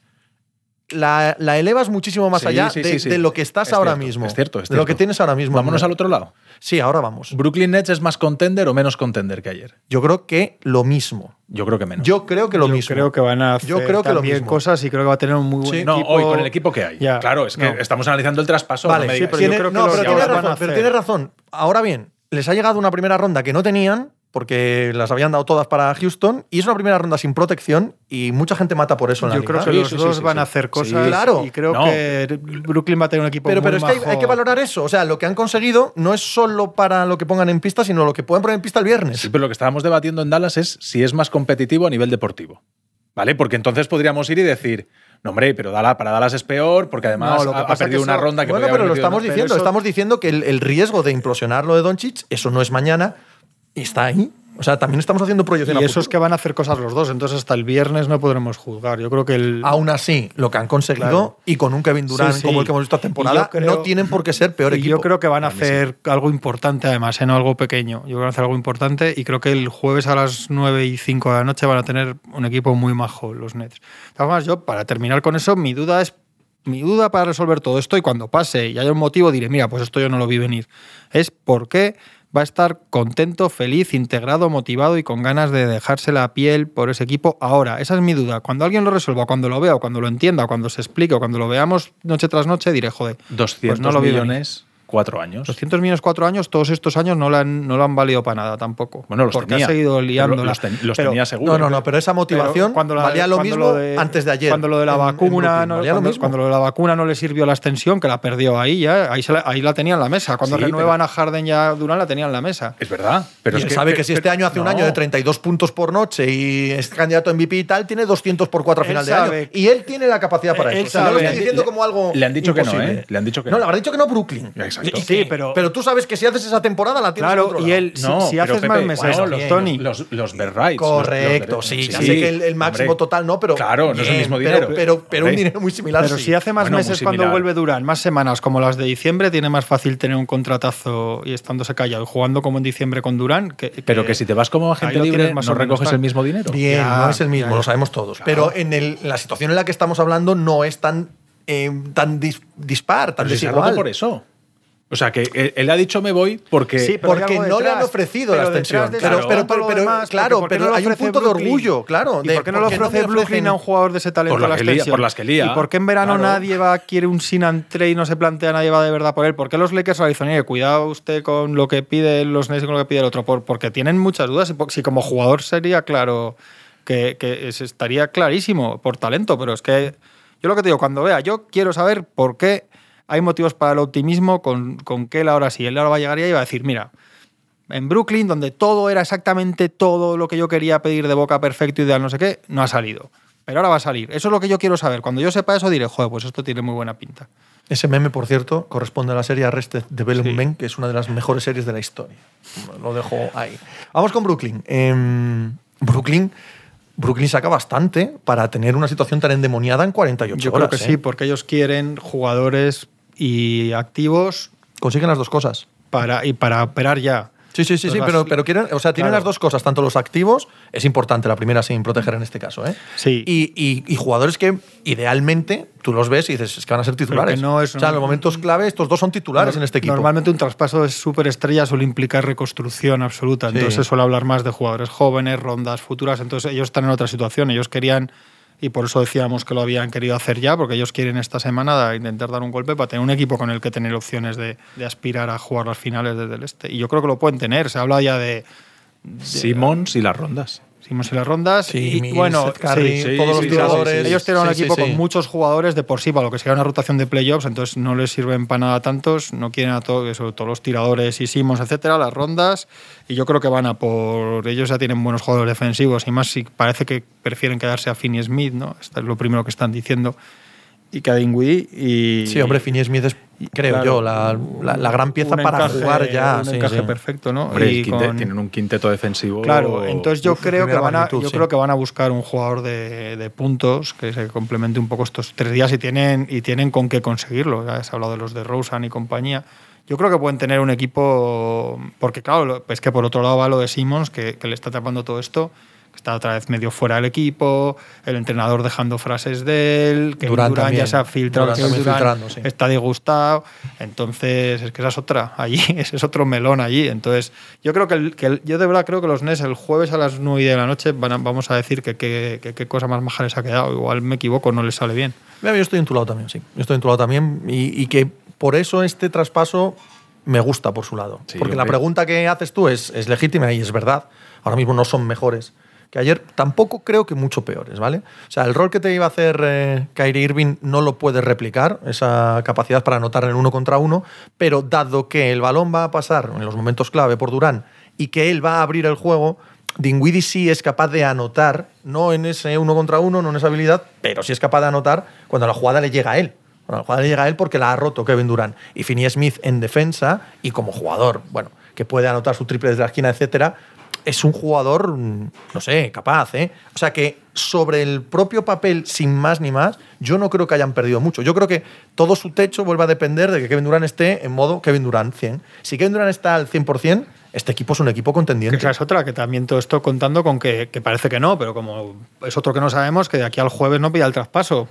la, la elevas muchísimo más Sí, allá sí, de, sí, sí. de lo que estás Es ahora cierto, mismo. es cierto, es De lo cierto. que tienes ahora mismo. Vámonos al otro lado. Sí, ahora vamos. ¿Brooklyn Nets es más contender o menos contender que ayer? Yo creo que lo mismo. Yo creo que menos. Yo creo que lo Yo mismo. creo que van a hacer Yo creo que lo mismo. cosas y creo que va a tener un muy buen Sí. no, equipo. hoy con el equipo que hay. Ya, claro, es que no. estamos analizando el traspaso. Vale, no me sí, digas. pero yo tiene, creo que no, los pero razón, tienes razón. Ahora bien, les ha llegado una primera ronda que no tenían, porque las habían dado todas para Houston, y es una primera ronda sin protección, y mucha gente mata por eso en la Yo liga. creo que Sí, los sí, dos sí, van a hacer Sí, cosas. claro. Y creo No. que Brooklyn va a tener un equipo Pero, muy pero es que hay, hay que valorar eso. O sea, lo que han conseguido no es solo para lo que pongan en pista, sino lo que pueden poner en pista el viernes. Sí, pero lo que estábamos debatiendo en Dallas es si es más competitivo a nivel deportivo. ¿Vale? Porque entonces podríamos ir y decir, no, hombre, pero Dallas, para Dallas es peor, porque además No, ha, perdido que una eso- ronda que bueno, podía pero haber lo estamos diciendo. eso- Estamos diciendo que el, el riesgo de implosionar lo de Doncic, eso no es mañana, está ahí. O sea, también estamos haciendo proyección Y a eso es que van a hacer cosas los dos, entonces hasta el viernes no podremos juzgar. Yo creo que el. Aún así, lo que han conseguido, Claro. y con un Kevin Durant Sí, sí. como el que hemos visto esta temporada, creo- no tienen por qué ser peor y equipo. yo creo que van a hacer algo importante, además, ¿eh? no algo pequeño. Yo creo que van a hacer algo importante y creo que el jueves a las 9 y 5 de la noche van a tener un equipo muy majo, los Nets. De todas formas, yo, para terminar con eso, mi duda es. Mi duda para resolver todo esto y cuando pase y haya un motivo diré, mira, pues esto yo no lo vi venir. Es por qué va a estar contento, feliz, integrado, motivado y con ganas de dejarse la piel por ese equipo ahora. Esa es mi duda. Cuando alguien lo resuelva, cuando lo vea, o cuando lo entienda, o cuando se explique, o cuando lo veamos noche tras noche, diré, joder, 200 pues no lo millones, cuatro años. 200 millones cuatro años, todos estos años no lo han, no lo han valido para nada tampoco. Bueno, los porque tenía. ha seguido liándola. Los, ten- los Pero- tenía seguro. No, no, no, pero esa motivación pero la- valía lo cuando mismo de- antes de ayer. Cuando lo de la en- vacuna, no, lo cuando, mismo. cuando lo de la vacuna no le sirvió la extensión, que la perdió ahí ya, ahí, se la, ahí la tenía en la mesa. Cuando Sí, renuevan a Harden ya Durán la tenía en la mesa. Es verdad. Pero y es él que, sabe que, pero- si este año hace un año de 32 puntos por noche y es candidato a MVP y tal, tiene 200 por 4 a final de año. Y él tiene la capacidad para eso. No lo estoy diciendo le- como algo. le han dicho que no. ¿eh? Le han dicho que no. no. le habrá dicho que no Brooklyn. Exacto. Sí, pero- Pero tú sabes que si haces esa temporada la tienes en Claro, otro y él, si- No, si, haces Pepe, más meses, bueno, los, Tony. Los, los rights. Correcto, los- sí, los- ya sé que el, el máximo hombre. total no, pero. Claro, no es el mismo pero- dinero. Pero, pero, un dinero muy similar. Pero sí. si hace más Bueno, meses cuando vuelve Durán, más semanas como las de diciembre, tiene más fácil tener un contratazo y estándose callado y jugando como en diciembre con Durán. Que, Pero que si te vas como agente libre, más no recoges tal. el mismo dinero. Bien, Ya, no es el mismo, ya, lo sabemos todos. Pero en el- la situación en la que estamos hablando no es tan, eh, tan dis- dispar, tan Pero si se ha desigual. roto por eso. O sea, que él, ha dicho me voy porque. Sí, Porque no le han ofrecido la extensión. de Pero, eso pero, pero, lo pero- demás, claro, porque ¿por qué pero no lo hay un punto de orgullo, claro. ¿Y de por qué no le ofrece ofrecen- Brooklyn a un jugador de ese talento Por la la que lía- extensión? por las que lía. ¿Y por qué en verano Claro. nadie va quiere un sin entre y no se plantea nadie va de verdad por él? ¿Por qué los Lakers lo dicen, "Oye, cuidado usted con lo que pide los Nets y con lo que pide el otro? Por- porque tienen muchas dudas. Si como jugador sería claro que, que es- estaría clarísimo por talento, pero es que yo lo que te digo, cuando vea, yo quiero saber por qué hay motivos para el optimismo con, con que él ahora sí. Él ahora va a llegar y va a decir, mira, en Brooklyn, donde todo era exactamente todo lo que yo quería pedir de boca perfecto, ideal, no sé qué, no ha salido. Pero ahora va a salir. Eso es lo que yo quiero saber. Cuando yo sepa eso, diré, joder, pues esto tiene muy buena pinta. Ese meme, por cierto, corresponde a la serie Arrested Development, Sí. que es una de las mejores series de la historia. Lo dejo ahí. Vamos con Brooklyn. Em, Brooklyn, Brooklyn saca bastante para tener una situación tan endemoniada en 48 Yo horas. creo que ¿eh? sí, porque ellos quieren jugadores y activos Consiguen las dos cosas. para, y para operar ya. Sí, sí, sí, sí, pero, pero quieren, o sea, tienen Claro. las dos cosas, tanto los activos, es importante la primera sin proteger en este caso, ¿eh? Sí. Y, y- y jugadores que idealmente tú los ves y dices, es que van a ser titulares. no es- o sea, en los momentos clave estos dos son titulares en este equipo. Normalmente un traspaso de superestrella suele implicar reconstrucción absoluta. Sí. Entonces se suele hablar más de jugadores jóvenes, rondas futuras. Entonces ellos están en otra situación. Ellos querían, y por eso decíamos que lo habían querido hacer ya, porque ellos quieren esta semana intentar dar un golpe para tener un equipo con el que tener opciones de, de aspirar a jugar las finales desde el este. Y yo creo que lo pueden tener. Se habla ya de Simmons y las rondas. Simons y las rondas. Sí, y Mills, bueno, Curry, sí, todos sí, los sí. ellos tienen un equipo sí. con muchos jugadores de por sí, para lo que sería una rotación de playoffs, entonces no les sirven para nada tantos, no quieren a todo, sobre todo los tiradores y Simons, etcétera, las rondas, y yo creo que van a por ellos ya tienen buenos jugadores defensivos y más si parece que prefieren quedarse a Finney Smith, ¿no? Esto es lo primero que están diciendo. Y que a y Sí, hombre, Finney Smith es, creo claro, yo, la, la- la gran pieza para encaje- jugar ya. Un sí, encaje sí. perfecto, ¿no? Hombre, el Y quinte- con- tienen un quinteto defensivo. Claro, entonces yo Uf, creo que van a, magnitud, yo sí. creo que van a buscar un jugador de, de puntos que se complemente un poco estos tres días y tienen y tienen con qué conseguirlo. Ya has hablado de los de Rosen y compañía. Yo creo que pueden tener un equipo porque claro, es que por otro lado va lo de Simmons que, que le está tapando todo esto. Está otra vez medio fuera del equipo, el entrenador dejando frases de él, que Durant Durán ya se ha filtrado, Durant filtrando, sí. está disgustado. Entonces, es que esa es otra allí, [laughs] ese es otro melón allí. Entonces, yo creo que, el- que el- yo de verdad creo que los Nets el jueves a las 9 de la noche van a- vamos a decir que qué cosa más maja les ha quedado. Igual me equivoco, no les sale bien. Mira, Yo estoy en tu lado también, sí. Yo estoy en tu lado también y, y que por eso este traspaso me gusta por su lado. Sí, Porque la pregunta que haces tú es, es legítima y es verdad. Ahora mismo no son mejores que ayer. Tampoco creo que mucho peores, ¿vale? O sea, el rol que te iba a hacer eh, Kyrie Irving no lo puedes replicar, esa capacidad para anotar en uno contra uno, pero dado que el balón va a pasar en los momentos clave por Durán y que él va a abrir el juego, Dinwiddie sí es capaz de anotar, no en ese uno contra uno, no en esa habilidad, pero sí es capaz de anotar cuando la jugada le llega a él. Cuando la jugada le llega a él porque la ha roto Kevin Durant. Y Finney Smith en defensa y como jugador, bueno, que puede anotar su triple desde la esquina, etcétera, es un jugador, mm, no sé, capaz, ¿eh? O sea que sobre el propio papel, sin más ni más, yo no creo que hayan perdido mucho. Yo creo que todo su techo vuelve a depender de que Kevin Durant esté en modo Kevin Durant 100. Si Kevin Durant está al 100%, este equipo es un equipo contendiente. esa es otra, que también todo esto contando con que, que parece que no, pero como es otro que no sabemos, que de aquí al jueves no pilla el traspaso.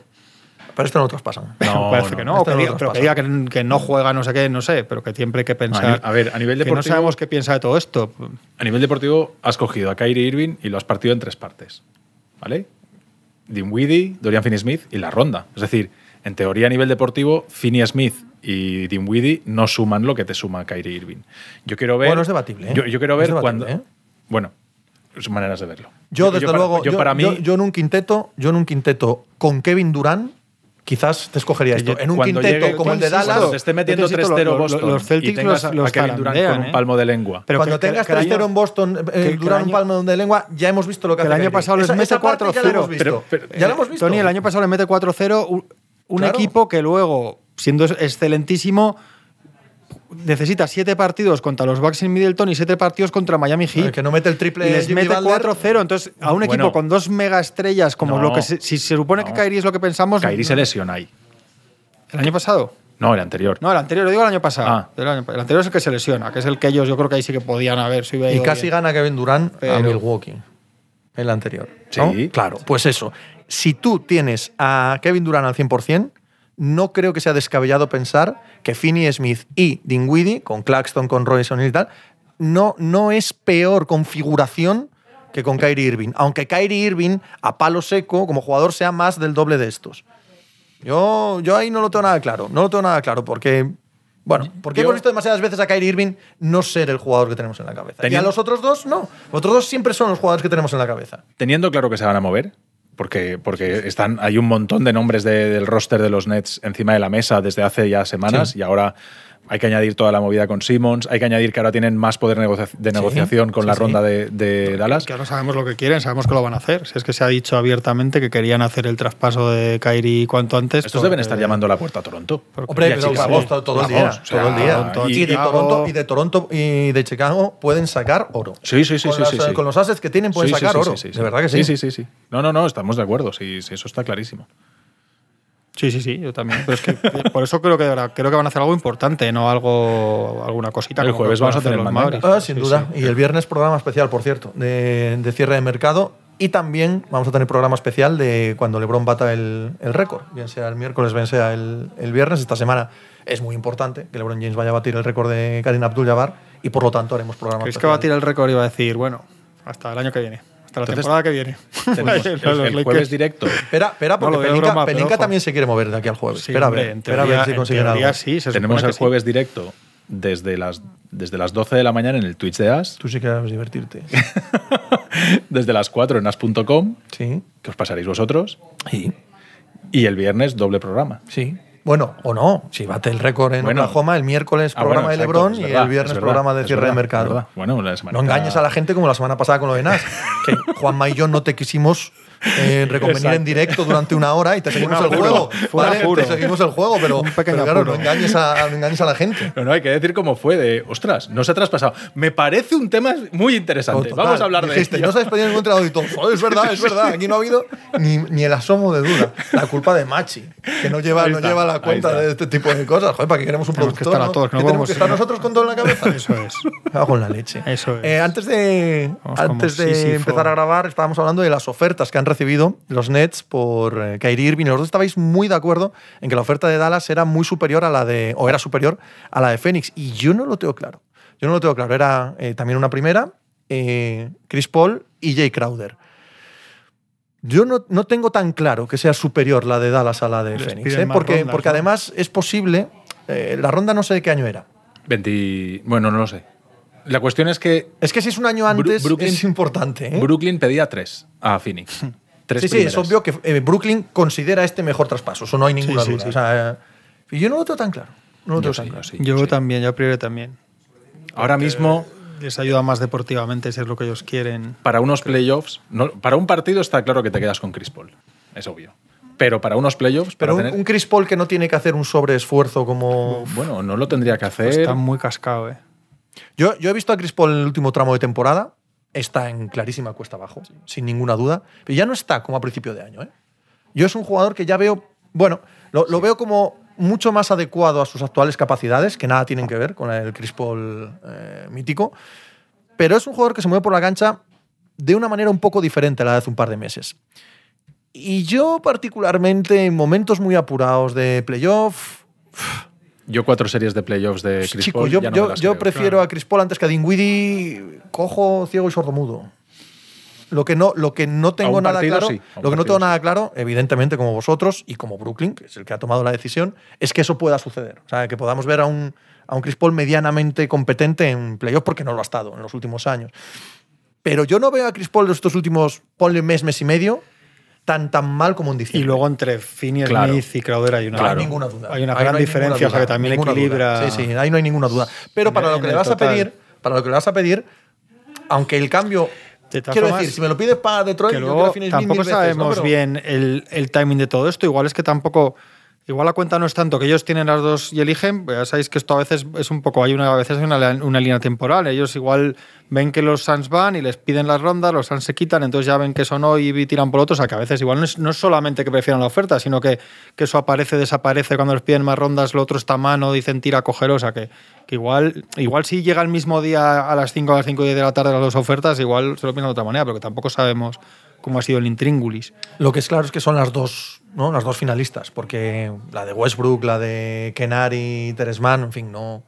Pero esto no lo traspasan. [laughs] No, parece no, que no, o que no diga- pero que diga que, que no juega, no sé qué, no sé, pero que siempre hay que pensar. a ver, a nivel que no deportivo- sabemos qué piensa de todo esto. A nivel deportivo, has cogido a Kyrie Irving y lo has partido en tres partes. ¿Vale? Dinwiddie, Dorian Finney-Smith y la ronda. Es decir, en teoría a nivel deportivo, Finney-Smith y Dinwiddie no suman lo que te suma Kyrie Irving. Yo quiero ver. Bueno, es debatible, ¿eh? Yo, yo quiero ver cuando. ¿eh? Bueno, son maneras de verlo. Yo, desde para- luego, yo, para mí. yo- yo en un quinteto, yo en un quinteto con Kevin Durant, quizás te escogería esto. En un cuando quinteto llegue- como el de Dallas, cuando te esté metiendo yo te insisto, 3-0 lo- lo- Boston los Celtics y tengas los- los a Kevin Durant con un ¿eh? palmo de lengua. Pero cuando que- tengas que el 3-0 año- en Boston, eh, el Durant un año- palmo de lengua, ya hemos visto lo que que el hace año Kyrie. pasado les mete esa parte ya la 4-0. hemos visto. Pero- pero- ya lo hemos visto. Tony, el año pasado le mete 4-0 un, un Claro. equipo que luego, siendo excelentísimo, necesita siete partidos contra los Bucks en Middleton y siete partidos contra Miami Heat. El que no mete el triple y les Jimmy mete Butler. 4-0. Entonces, a un equipo Bueno. con dos mega estrellas, como No. lo que se- si se supone que. Kyrie es lo que pensamos. Kyrie se lesiona ahí. ¿El año pasado? No, el anterior. No, el anterior, lo digo el año pasado. Ah. El, año- el anterior es el que se lesiona, que es el que ellos yo creo que ahí sí que podían haber. si Y casi bien. gana Kevin Durant a Milwaukee. El anterior. ¿no? Sí. Claro, pues eso. Si tú tienes a Kevin Durant al 100%, no creo que sea descabellado pensar que Finney Smith y Dinwiddie, con Claxton, con Royson y tal, no, no es peor configuración que con Kyrie Irving. Aunque Kyrie Irving, a palo seco, como jugador, sea más del doble de estos. Yo, yo ahí no lo tengo nada claro. No lo tengo nada claro porque. Bueno, porque Yo- hemos visto demasiadas veces a Kyrie Irving no ser el jugador que tenemos en la cabeza. Y a Teniendo- los otros dos, no. Los otros dos siempre son los jugadores que tenemos en la cabeza. Teniendo claro que se van a mover, porque, porque están, hay un montón de nombres de- del roster de los Nets encima de la mesa desde hace ya semanas Sí. y ahora hay que añadir toda la movida con Simmons, hay que añadir que ahora tienen más poder negocia- de negociación con sí, la sí. ronda de, de Dallas. Que ahora sabemos lo que quieren, sabemos que lo van a hacer. Si es que se ha dicho abiertamente que querían hacer el traspaso de Kyrie cuanto antes. Estos porque- deben estar llamando a la puerta a Toronto. Hombre, pero Chicago. vamos, todo, todo el día. Vamos, o sea, todo el día. Toronto, y, de. Toronto, y de Toronto y de Chicago pueden sacar oro. Sí, sí, sí, Con, sí, las- sí, sí. con los assets que tienen pueden sacar sí, oro. sí, sí, de verdad que sí. Sí, sí, sí, sí. No, no, no, estamos de acuerdo. Sí, sí, eso está clarísimo. Sí, sí, sí, yo también. Pero es que por eso creo que creo que van a hacer algo importante, no algo alguna cosita. El jueves vamos a hacer tener los. Mavericks. Ah, sin Sí, duda. sí. Y el viernes programa especial, por cierto, de, de cierre de mercado. Y también vamos a tener programa especial de cuando LeBron bata el, el récord, bien sea el miércoles, bien sea el, el viernes. Esta semana es muy importante que LeBron James vaya a batir el récord de Karim Abdul-Jabbar y por lo tanto haremos programa ¿Crees que va a tirar el récord y va a decir, bueno, hasta el año que viene, hasta la Entonces, temporada que viene? Tenemos [laughs] el, jueves directo. Espera, espera, porque No, Pelinka, broma, Pelinka también se quiere mover de aquí al jueves. Sí, espera, a ver, espera a ver si teoría algo. sí, se Tenemos el sí. jueves directo desde las, desde las 12 de la mañana en el Twitch de As, Tú sí que debes divertirte. [laughs] desde las 4 en as.com, Sí, que os pasaréis vosotros, sí, y el viernes doble programa. sí. Bueno, o no. Si bate el récord en Bueno. Oklahoma, el miércoles Ah, programa bueno, de LeBron y el viernes verdad, programa de cierre verdad, de mercado. Bueno, la semana No engañes a la gente como la semana pasada con lo de Nas. que Juanma y yo no te quisimos eh, reconvenir en directo durante una hora y te [laughs] seguimos el juego. ¿vale? Te seguimos el juego, pero, pero claro, no engañes, a, no engañes a la gente. No, no, hay que decir cómo fue de, ostras, no se ha traspasado. Me parece un tema muy interesante. Total, Vamos a hablar de dijiste, ello. No sabes pedir en contra del auditor. Joder, es verdad, es verdad. Aquí no ha habido ni, ni el asomo de duda. La culpa de Machi, que no lleva, Ahí no está, lleva la cuenta está. de este tipo de cosas. Joder, ¿para qué queremos un Tenemos que productor? estar a todos, no ¿Que tenemos que estar nosotros con todo en la cabeza? Eso es. Hago en la leche. Eso es. Eh, antes de, Vamos antes de empezar a grabar, estábamos hablando de las ofertas que han recibido los Nets por eh, Kyrie Irving. Y los dos estabais muy de acuerdo en que la oferta de Dallas era muy superior a la de, o era superior a la de Phoenix. Y yo no lo tengo claro. Yo no lo tengo claro. Era eh, también una primera, eh, Chris Paul y Jay Crowder. Yo no, no tengo tan claro que sea superior la de Dallas a la de Les Phoenix. ¿eh? Porque, rondas, porque ¿no? además es posible. eh, la ronda no sé de qué año era. 20 bueno, no lo sé. La cuestión es que Es que si es un año antes, Brooklyn- es importante. ¿eh? Brooklyn pedía tres a Phoenix. Tres Sí, sí, es obvio que eh, Brooklyn considera este mejor traspaso, eso no hay ninguna sí, duda. sí. O sea, eh, y yo no lo tengo tan claro. No lo Yo tengo tan sí, claro. yo sí, Yo sí. también, yo a priori también. Ahora mismo, Les ayuda más deportivamente si es lo que ellos quieren. para unos playoffs, no- para un partido está claro que te quedas con Chris Paul. Es obvio. Pero para unos playoffs, Pero para un, tener- un Chris Paul que no tiene que hacer un sobreesfuerzo como. bueno, no lo tendría que hacer. Está muy cascado, ¿eh? Yo, yo he visto a Chris Paul en el último tramo de temporada. Está en clarísima cuesta abajo, sin ninguna duda. Pero ya no está como a principio de año. ¿eh? Yo es un jugador que ya veo. Bueno, lo, lo veo como mucho más adecuado a sus actuales capacidades, que nada tienen que ver con el Chris Paul eh, mítico. Pero es un jugador que se mueve por la cancha de una manera un poco diferente a la de hace un par de meses. Y yo, particularmente, en momentos muy apurados de playoff, Yo cuatro series de playoffs de Chris Chico, Paul, yo, ya no yo- me las yo creo. prefiero a Chris Paul antes que a Dinwiddie cojo, ciego y sordomudo. Lo que no, lo que no tengo nada partido claro, sí, lo que no tengo sí. nada claro, evidentemente como vosotros y como Brooklyn, que es el que ha tomado la decisión, es que eso pueda suceder. O sea, que podamos ver a un, a un Chris Paul medianamente competente en playoff porque no lo ha estado en los últimos años. Pero yo no veo a Chris Paul de estos últimos, ponle mes, mes y medio, tan, tan mal como en Y diciembre. luego entre Finney Claro. Smith y Crowder hay una, No hay ninguna duda. Hay una gran no hay diferencia, o sea que también ninguna equilibra. duda. Sí, sí, ahí no hay ninguna duda. Pero para En- lo que le vas a pedir, para lo que le vas a pedir, aunque el cambio. Quiero formas, decir, si me lo pides para Detroit, que yo luego Finney Smith tampoco mil veces, ¿no? sabemos Pero- bien el, el timing de todo esto. Igual es que tampoco. Igual la cuenta no es tanto que ellos tienen las dos y eligen. pues ya sabéis que esto a veces es un poco. Hay una, a veces hay una, una línea temporal. Ellos igual ven que los Suns van y les piden las rondas, los Suns se quitan, entonces ya ven que eso no y tiran por otro. O sea que a veces igual no es, no es solamente que prefieran la oferta, sino que, que eso aparece, desaparece cuando les piden más rondas, lo otro está a mano, dicen tira, coger. O sea que, que igual, igual si llega el mismo día a las 5 a las 5 y 10 de la tarde las dos ofertas, igual se lo piensan de otra manera, pero que tampoco sabemos cómo ha sido el intríngulis. Lo que es claro es que son las dos, ¿no? Las dos finalistas, porque la de Westbrook, la de Kenari, Teresman, en fin, no,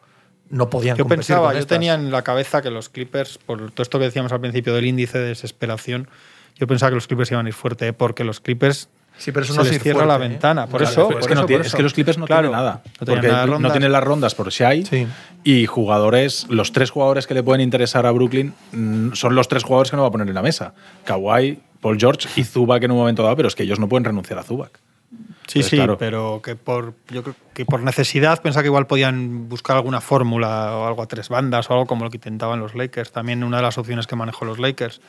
no podían Yo competir pensaba, con yo estas. tenía en la cabeza que los Clippers, por todo esto que decíamos al principio del índice de desesperación, yo pensaba que los Clippers iban a ir fuerte, ¿eh? porque los Clippers Sí, pero eso se no les cierra la ¿eh? ventana. Por Claro, eso, es, que no eso, tiene- por es eso. que los Clippers no Claro, tienen nada. no tienen porque nada de no rondas. tienen las rondas por Shai. Sí. Y jugadores, los tres jugadores que le pueden interesar a Brooklyn mm, son los tres jugadores que no va a poner en la mesa. Kawhi, Paul George y Zubac en un momento dado, pero es que ellos no pueden renunciar a Zubac. Sí, Entonces, sí, claro, pero que por, yo creo que por necesidad pensaba que igual podían buscar alguna fórmula o algo a tres bandas o algo como lo que intentaban los Lakers. También una de las opciones que manejó los Lakers.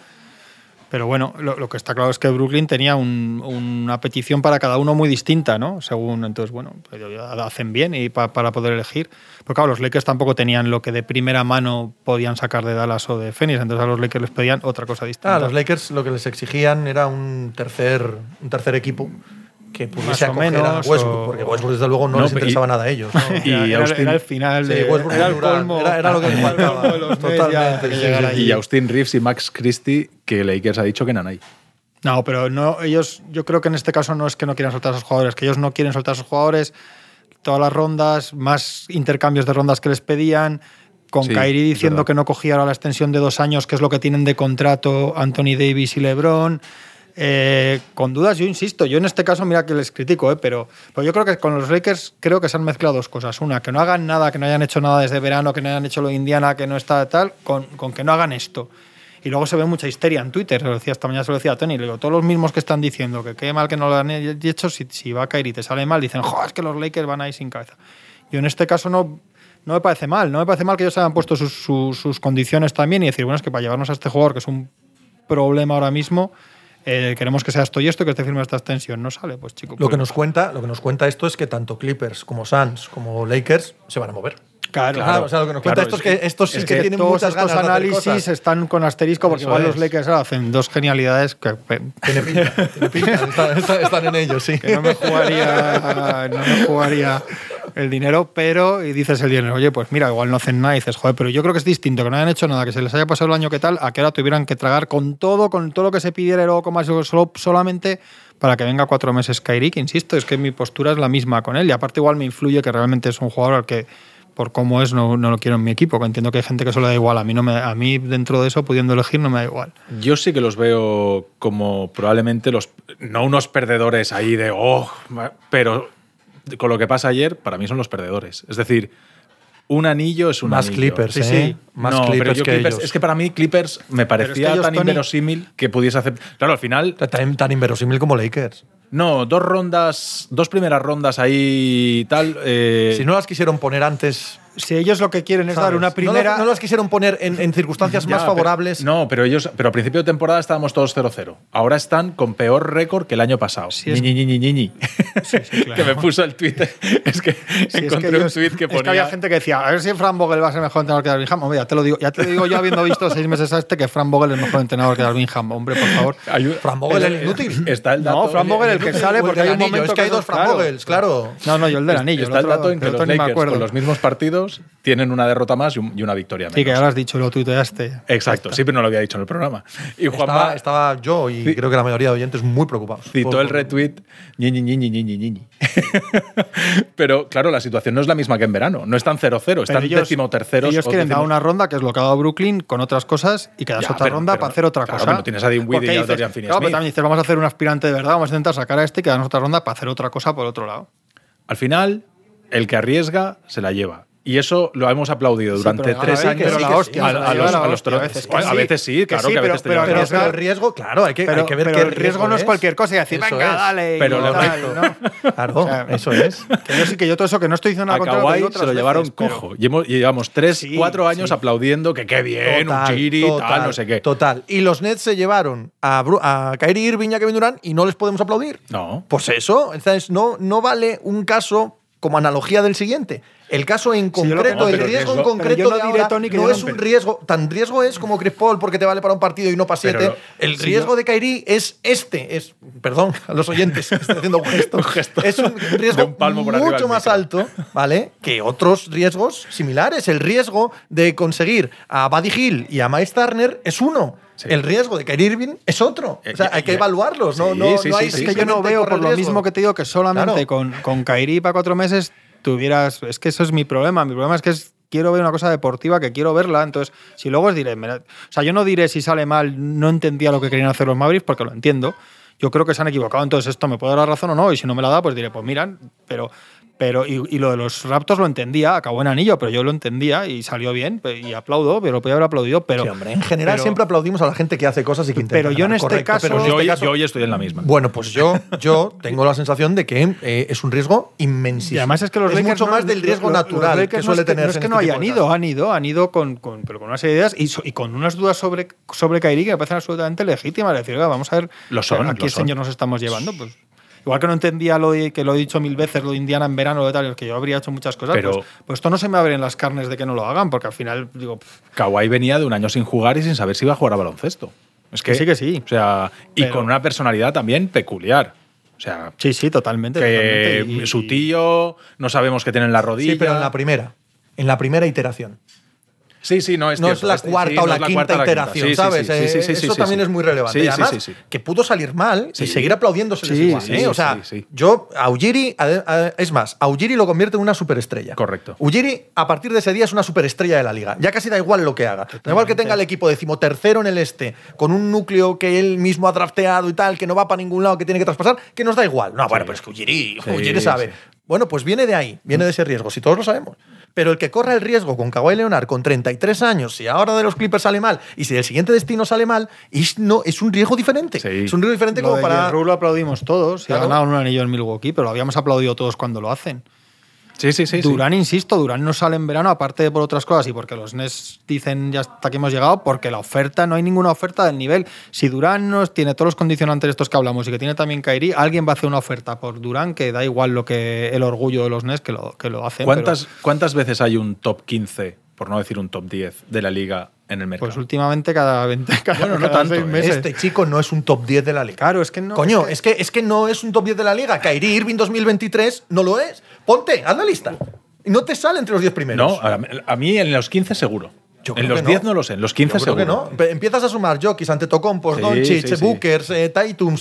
Pero bueno, lo, lo que está claro es que Brooklyn tenía un- una petición para cada uno muy distinta, ¿no? Según, entonces, bueno, pues hacen bien y pa- para poder elegir. Pero claro, los Lakers tampoco tenían lo que de primera mano podían sacar de Dallas o de Phoenix, entonces a los Lakers les pedían otra cosa distinta. Ah, los Lakers lo que les exigían era un tercer, un tercer equipo que pudiese Más o menos, Westbrook, o- porque Westbrook desde luego no, No, les y- interesaba nada a ellos. ¿no? [laughs] y era, era- Austin- era el final Sí, de, Westbrook era el colmo. era- era lo que les faltaba. Totalmente, que sí, sí. Y Austin Reeves y Max Christie, que Lakers ha dicho que eran ahí. No, pero no, ellos, yo creo que en este caso no es que no quieran soltar a sus jugadores, que ellos no quieren soltar a sus jugadores. Todas las rondas, más intercambios de rondas que les pedían, con Sí, Kyrie diciendo que no cogía ahora la extensión de dos años, que es lo que tienen de contrato Anthony Davis y LeBron. Eh, con dudas, yo insisto, yo en este caso, mira que les critico, eh, pero, pero yo creo que con los Lakers creo que se han mezclado dos cosas. Una, que no hagan nada, que no hayan hecho nada desde verano, que no hayan hecho lo de Indiana, que no está tal, con, con que no hagan esto. Y luego se ve mucha histeria en Twitter, se lo decía esta mañana, se lo decía a Tony, le digo, todos los mismos que están diciendo que qué mal que no lo han hecho, si, si va a caer y te sale mal, dicen, joder, es que los Lakers van ahí sin cabeza. Yo en este caso no, no me parece mal, no me parece mal que ellos hayan puesto sus, sus- sus condiciones también y decir, bueno, es que para llevarnos a este jugador, que es un problema ahora mismo, eh, queremos que sea esto y esto, que este firme esta extensión, no sale, pues chico. Lo pues que nos cuenta, lo que nos cuenta esto es que tanto Clippers como Suns como Lakers se van a mover. Claro, Claro, o sea, lo que nos cuenta claro, esto es que estos sí Es que, que tienen todos muchas estos ganas de hacer análisis están con asterisco porque Eso igual es. los Lakers hacen dos genialidades que Tiene pinta, tiene pinta, [laughs] están- están en ellos, sí. que no me jugaría no me jugaría el dinero, pero y dices el dinero, oye, pues mira, igual no hacen nada y dices, joder, pero yo creo que es distinto, que no hayan hecho nada, que se les haya pasado el año que tal, a que ahora tuvieran que tragar con todo, con todo lo que se pidiera y luego con más solo, solamente para que venga cuatro meses Kyrie, que insisto, es que mi postura es la misma con él y aparte igual me influye que realmente es un jugador al que por cómo es no, no lo quiero en mi equipo, entiendo que hay gente que eso le da igual, a mí no me, a mí dentro de eso pudiendo elegir no me da igual. Yo sí que los veo como probablemente los. No unos perdedores ahí de. Oh, pero con lo que pasa ayer, para mí son los perdedores. Es decir, un anillo es un Más anillo. Clippers, Sí, ¿eh? sí. Más no, pero Clippers yo que Clippers- ellos. Es que para mí Clippers me parecía tan Tony- inverosímil que pudiese hacer. Claro, al final. Tan, tan inverosímil como Lakers. No, dos rondas, dos primeras rondas ahí y tal. eh, Si no las quisieron poner antes. Si ellos lo que quieren es dar una No primera... las- No, las quisieron poner en, en circunstancias [laughs] Ya, más pero- favorables. no, pero ellos, pero a principio de temporada estábamos todos 0-0. Ahora están con peor récord que el año pasado. Sí, es- Ñi, Ñi, Ñi, Ñi. sí, [laughs] claro. que me puso el tweet. Es que Sí, es encontré que un tweet que es ponía. había gente que decía, a ver si Fran Vogel va a ser mejor entrenador que Darwin Ham. Hombre, ya te lo digo, ya te lo digo yo habiendo visto seis meses a este que Fran Vogel es mejor entrenador que Darwin Ham. Hombre, por favor. Ayuda- Fran Vogel, el Eh, inútil. Está el dato. No, Fran Vogel el que sale el porque hay un anillo, momento es que hay dos Fran claro. Vogels, claro. No, no, yo el del anillo. Está el otro- dato en que el los Lakers con los mismos partidos tienen una derrota más y, un- y una victoria menos. Sí, que ya lo has dicho, lo tuiteaste. Exacto, sí, pero no lo había dicho en el programa. Y Juanma Estaba, estaba yo y Sí. creo que la mayoría de oyentes muy preocupados. citó Por- el retweet ñi, ñi, ñi, ñi, ñi, ñi, ñi. [laughs] Pero claro, la situación no es la misma que en verano. No están 0-0, Pero están ellos- decimoterceros. Ellos o quieren dar décimo- una ronda, que es lo que ha dado Brooklyn, con otras cosas, y que das Ya, otra pero- ronda pero- para hacer otra claro, cosa. pero tienes a Dinwiddie y a Dorian Finney-Smith. Claro, pero también dices, vamos a hacer un aspirante de verdad, vamos a intentar sacar a este y que damos otra ronda para hacer otra cosa por otro lado. Al final, el que arriesga se la lleva. Y eso lo hemos aplaudido durante tres años. pero la hostia, a, los, a los a veces que sí, sí, que claro, sí, que a veces pero Pero, pero el riesgo, claro, hay que, Pero, hay que ver qué el riesgo no es cualquier cosa y decir, Eso venga, es. dale. y Pero le- tal, ¿no? Claro, O sea, eso es. Que yo sí que yo todo eso que no estoy diciendo nada A contra lo que se lo llevaron veces, cojo. Y, hemos- y llevamos tres, Sí, cuatro años aplaudiendo que qué bien, un chiri, tal, no sé qué. Total. Y los Nets se llevaron a, a Kyrie Irving y a Kevin Durant y no les podemos aplaudir. No. Pues eso, entonces no, no vale un caso como analogía del siguiente. El caso en concreto, el riesgo en concreto de ahora no yo es un riesgo, tan riesgo es como Chris Paul porque te vale para un partido y no para siete. El si riesgo de Kyrie es este, es perdón a los oyentes, estoy haciendo un gesto, [laughs] es un riesgo un palmo mucho más alto, ¿vale? Que otros riesgos similares. El riesgo de conseguir a Buddy Hill y a Miles Turner es uno. Sí. El riesgo de Kyrie Irving es otro. O sea, Eh, hay que eh, evaluarlos. No, sí, no, no hay Es que yo no veo, por lo mismo que te digo, que solamente Claro. con, con Kairi para cuatro meses tuvieras. Es que eso es mi problema. Mi problema es que quiero ver una cosa deportiva, que quiero verla. Entonces, si luego os diré. o sea, yo no diré si sale mal, no entendía lo que querían hacer los Mavericks, porque lo entiendo. Yo creo que se han equivocado. Entonces, esto me puede dar la razón o no. Y si no me la da, pues diré, pues miran. Pero. Pero, y, y lo de los Raptors lo entendía, acabó en anillo, pero yo lo entendía y salió bien y aplaudo, pero lo podía haber aplaudido. Pero, Sí, hombre, en general pero- siempre aplaudimos a la gente que hace cosas y que intenta. Pero yo en ganar, este correcto, caso- pero en yo, este hoy, caso- yo hoy estoy en la misma. Bueno, pues yo, yo tengo la sensación de que eh, es un riesgo inmensísimo. Y además es que los Lakers mucho no- más del riesgo natural que no suele es que, tener. No es que no hayan ido, han ido, han ido con, con- pero con una serie de ideas y, so- y con unas dudas sobre, sobre Kairi que me parecen absolutamente legítimas. Es decir, vamos a ver Lo son, a qué lo son. señor nos estamos llevando. Pues, igual que no entendía lo de, que lo he dicho mil veces, lo de Indiana en verano, lo de tal, que yo habría hecho muchas cosas, Pero- pues, pues esto no se me abre en las carnes de que no lo hagan, porque al final digo, pff, Kawhi venía de un año sin jugar y sin saber si iba a jugar a baloncesto. Es que, Que sí, que sí. O sea, y Pero- con una personalidad también peculiar. O sea, sí, sí, totalmente. que totalmente. Y- su tío no sabemos qué tiene en la rodilla. Sí, pero en la primera. En la primera iteración. Sí, sí, no es no cierto, es la este- cuarta sí, o la quinta la iteración, Sí, ¿sabes? sí, Eh, Eso también es muy relevante. Además, que pudo salir mal y seguir aplaudiéndose igual. ¿eh? O sea, yo a Ujiri, es más, a Ujiri lo convierte en una superestrella. Correcto. Ujiri, a partir de ese día, es una superestrella de la liga. Ya casi da igual lo que haga. Da igual que tenga el equipo decimotercero en el este, con un núcleo que él mismo ha drafteado y tal, que no va para ningún lado, que tiene que traspasar, que nos da igual. No, bueno, pero es que Ujiri, Sí, Ujiri sabe. Bueno, pues viene de ahí, viene de ese riesgo, si todos lo sabemos. Pero el que corra el riesgo con Kawhi Leonard con 33 años, si ahora de los Clippers sale mal y si el siguiente destino sale mal, es, no, es un riesgo diferente. Sí. Es un riesgo diferente Lo como de para. Rule lo aplaudimos todos. Claro. Y ha ganado un anillo en Milwaukee, pero lo habíamos aplaudido todos cuando lo hacen. Sí, sí, sí. sí. Durán, insisto, Durán no sale en verano, aparte de por otras cosas y porque los Nets dicen ya hasta aquí hemos llegado, porque la oferta, no hay ninguna oferta del nivel. Si Durán nos tiene todos los condicionantes estos que hablamos y que tiene también Kairi, alguien va a hacer una oferta por Durán que da igual lo que el orgullo de los Nets que lo, que lo hacen. ¿Cuántas, pero, ¿Cuántas veces hay un top 15, por no decir un top 10, de la liga en el mercado? pues últimamente cada 20 [laughs] cada, Bueno, no cada tanto, seis ¿eh? meses. Este chico no es un top 10 de la liga. Claro, es que no. Coño, es es que, es que no es un top 10 de la liga. Kyrie Irving 2023 no lo es. Ponte, haz la lista. Y no te sale entre los 10 primeros. no, a, a mí en los 15 seguro. Yo en los que 10 no. no. lo sé, en los 15 Yo creo seguro. que no. Empiezas a sumar jockeys ante Tocompos, Sí, Doncic, sí, sí. Bookers, eh.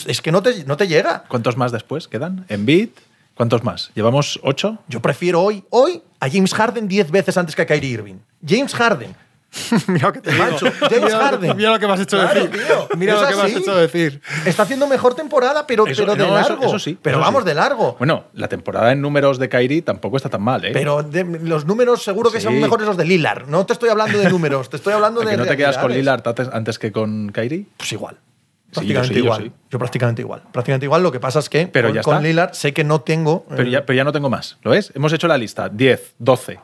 Es que no te, no te llega. ¿Cuántos más después quedan? ¿En beat? ¿Cuántos más? ¿Llevamos 8? Yo prefiero hoy, hoy a James Harden 10 veces antes que a Kyrie Irving. James Harden. [laughs] Mira lo que te digo. Macho, [laughs] James Mira- Harden. Mira lo que me has hecho Claro, decir. tío, Mira lo que me has hecho decir. Está haciendo mejor temporada, pero, Eso- pero de no, largo. eso sí, Pero eso vamos sí. de largo. Bueno, la temporada en números de Kyrie tampoco está tan mal, ¿eh? Pero de- los números seguro que Sí. son mejores los de Lillard. No te estoy hablando de números, te estoy hablando ¿A de. que no te quedas con. Lillard antes- que con Kyrie? Pues igual. Sí, Prácticamente yo sí, yo igual. sí. Yo prácticamente igual. Prácticamente igual. Lo que pasa es que Pero con, ya con. Lillard sé que no tengo. Pero eh, ya, pero ya no tengo más. ¿Lo ves? Hemos hecho la lista. 10, 12.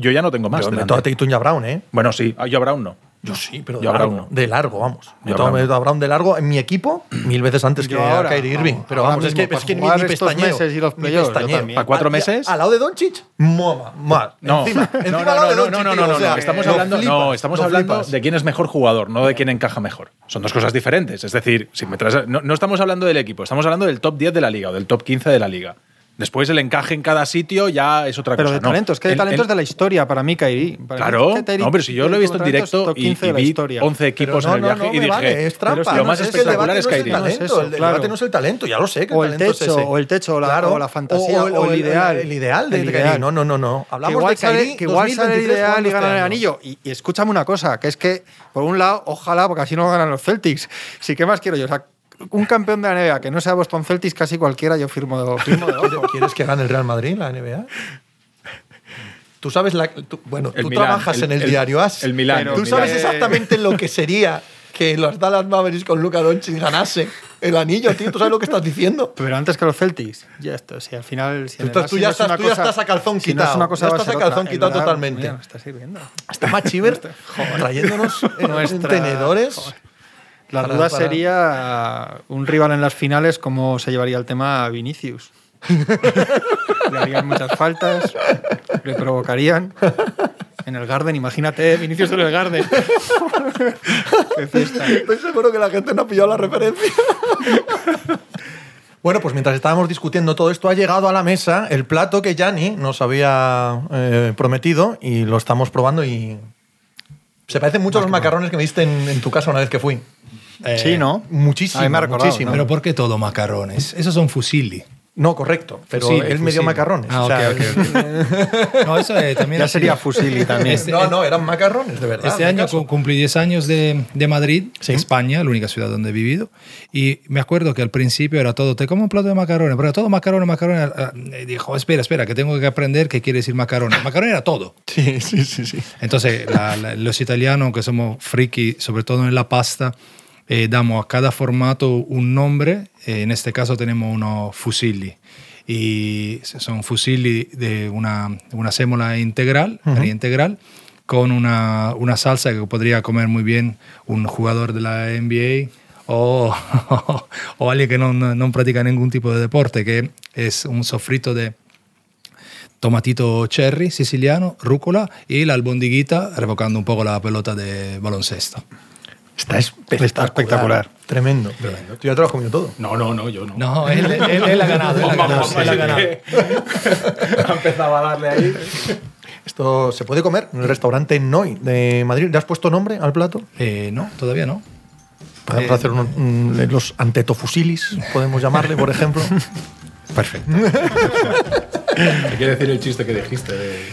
Yo ya no tengo más. yo meto a Tatum y a Brown, ¿eh? Bueno, sí. Ah, Yo a Brown no. Yo sí, pero de Yo a largo. Brown no. De largo, vamos. Yo a no. meto a Brown de largo en mi equipo mil veces antes Yo que ahora, a Kyrie Irving. vamos, pero vamos, es que, es que ni, ni pestañeo. meses y los playoffs, yo. ¿Para cuatro Al- meses? Al lado de Doncic, moma, más. [laughs] No, encima, [laughs] no, encima no, al lado de no, Doncic, no, no, tío, no, o sea, no, estamos hablando, flipas, no, estamos hablando flipas. de quién es mejor jugador, no de quién encaja mejor. Son dos cosas diferentes. Es decir, si me traes- no, no estamos hablando del equipo, estamos hablando del top 10 de la liga o del top 15 de la liga. Después el encaje en cada sitio ya es otra Pero cosa. de no. talento, es que de El- talento el- es de la historia para mí, Kairi. Para mí Claro, es Kairi- no, pero si yo lo he visto en es directo y, 15 y de la vi historia. 11 equipos Pero en el viaje y dije, vale, es trampa. pero lo no más es es que el espectacular es no es el No es claro. debate no es el talento, ya lo sé que O el talento es techo, ese. o el techo, o la- o la fantasía, o el ideal. El ideal de ideal. No, no, no, no. Hablamos de sale, que igual sale el 2023 ideal y ganan el anillo. Y, y escúchame una cosa, que es que, por un lado, ojalá, porque así no ganan los Celtics. Sí, ¿qué más quiero yo? O sea, un campeón de la NBA que no sea Boston Celtics, casi cualquiera, yo firmo, firmo de ojo. ¿Quieres que gane el Real Madrid la NBA? Tú sabes la. tú- bueno, El tú Milán, trabajas el- en el, el- diario AS. el Milán, Tú sabes exactamente lo que sería que los Dallas Mavericks con Luka Doncic ganase el anillo, tío. ¿Tú sabes lo que estás diciendo? Pero antes que los Celtics, ya esto, si al final. Si Tú en ya es estás- tú ya cosa- estás a calzón si no es quitado. una cosa, Ya estás a calzón otra. quitado totalmente. Mira, me está sirviendo. Está Machiver trayéndonos eh, Nuestra- tenedores. Joder. La Para- duda para- sería un rival en las finales, cómo se llevaría el tema a Vinicius. [laughs] le harían muchas faltas, le provocarían. En el Garden, imagínate, Vinicius en el Garden. [laughs] Qué fiesta. Estoy seguro que la gente no ha pillado la referencia. [laughs] Bueno, pues mientras estábamos discutiendo todo esto, ha llegado a la mesa el plato que Yanni nos había eh, prometido y lo estamos probando y se parecen mucho a los macarrones que me diste en, en tu casa una vez que fui. Eh, Sí, ¿no? Muchísimo, me recordado, muchísimo. Pero ¿por qué todo macarrones? Esos son fusilli. No, correcto. Pero Fusilli, él me dio fusilli. macarrones. Ah, o sea, [laughs] No, eso eh, también Ya sería Fusili también. Este- no, no, eran macarrones, de verdad. Este año caso. cu- cumplí 10 años de, de Madrid, Sí. España, la única ciudad donde he vivido. Y me acuerdo que al principio era todo, te como un plato de macarrones, pero todo macarrones, macarrones. ah, Y dijo, espera, espera, que tengo que aprender qué quiere decir macarrones. Macarrones era todo. [laughs] Sí, sí, sí, sí. Entonces, la- la- los italianos, que somos friki, sobre todo en la pasta, eh, damos a cada formato un nombre. Eh, en este caso tenemos unos fusilli. Y son fusilli de una, una sémola integral, harina integral, con una, una salsa que podría comer muy bien un jugador de la NBA o, [laughs] o alguien que no, no, no practica ningún tipo de deporte, que es un sofrito de, tomatito cherry siciliano, rúcula y la albondiguita revocando un poco la pelota de baloncesto. Está espectacular. Está espectacular. Tremendo. Tú ya te lo has comido todo. No, no, no, yo no. No, él, él- él ha ganado, él ha ganado, él ha ganado. [laughs] ha empezado a darle ahí. Esto se puede comer en el restaurante Noi de Madrid. ¿Le has puesto nombre al plato? Eh, no, todavía no. Podemos Eh, hacer unos, mm, los antetofusilis, podemos llamarle, por ejemplo. [laughs] Perfecto. [laughs] Hay que decir el chiste que dijiste de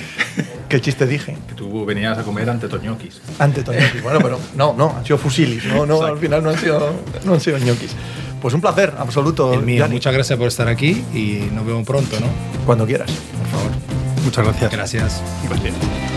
¿Qué chiste dije? que tú venías a comer ante toñoquis. Ante ñoquis. Bueno, pero no, no, han sido fusilis. No, no, al final no han sido, no han sido ñoquis. Pues un placer absoluto. El mío, muchas gracias por estar aquí y nos vemos pronto, ¿no? Cuando quieras. Por favor. Muchas gracias. Gracias. Gracias.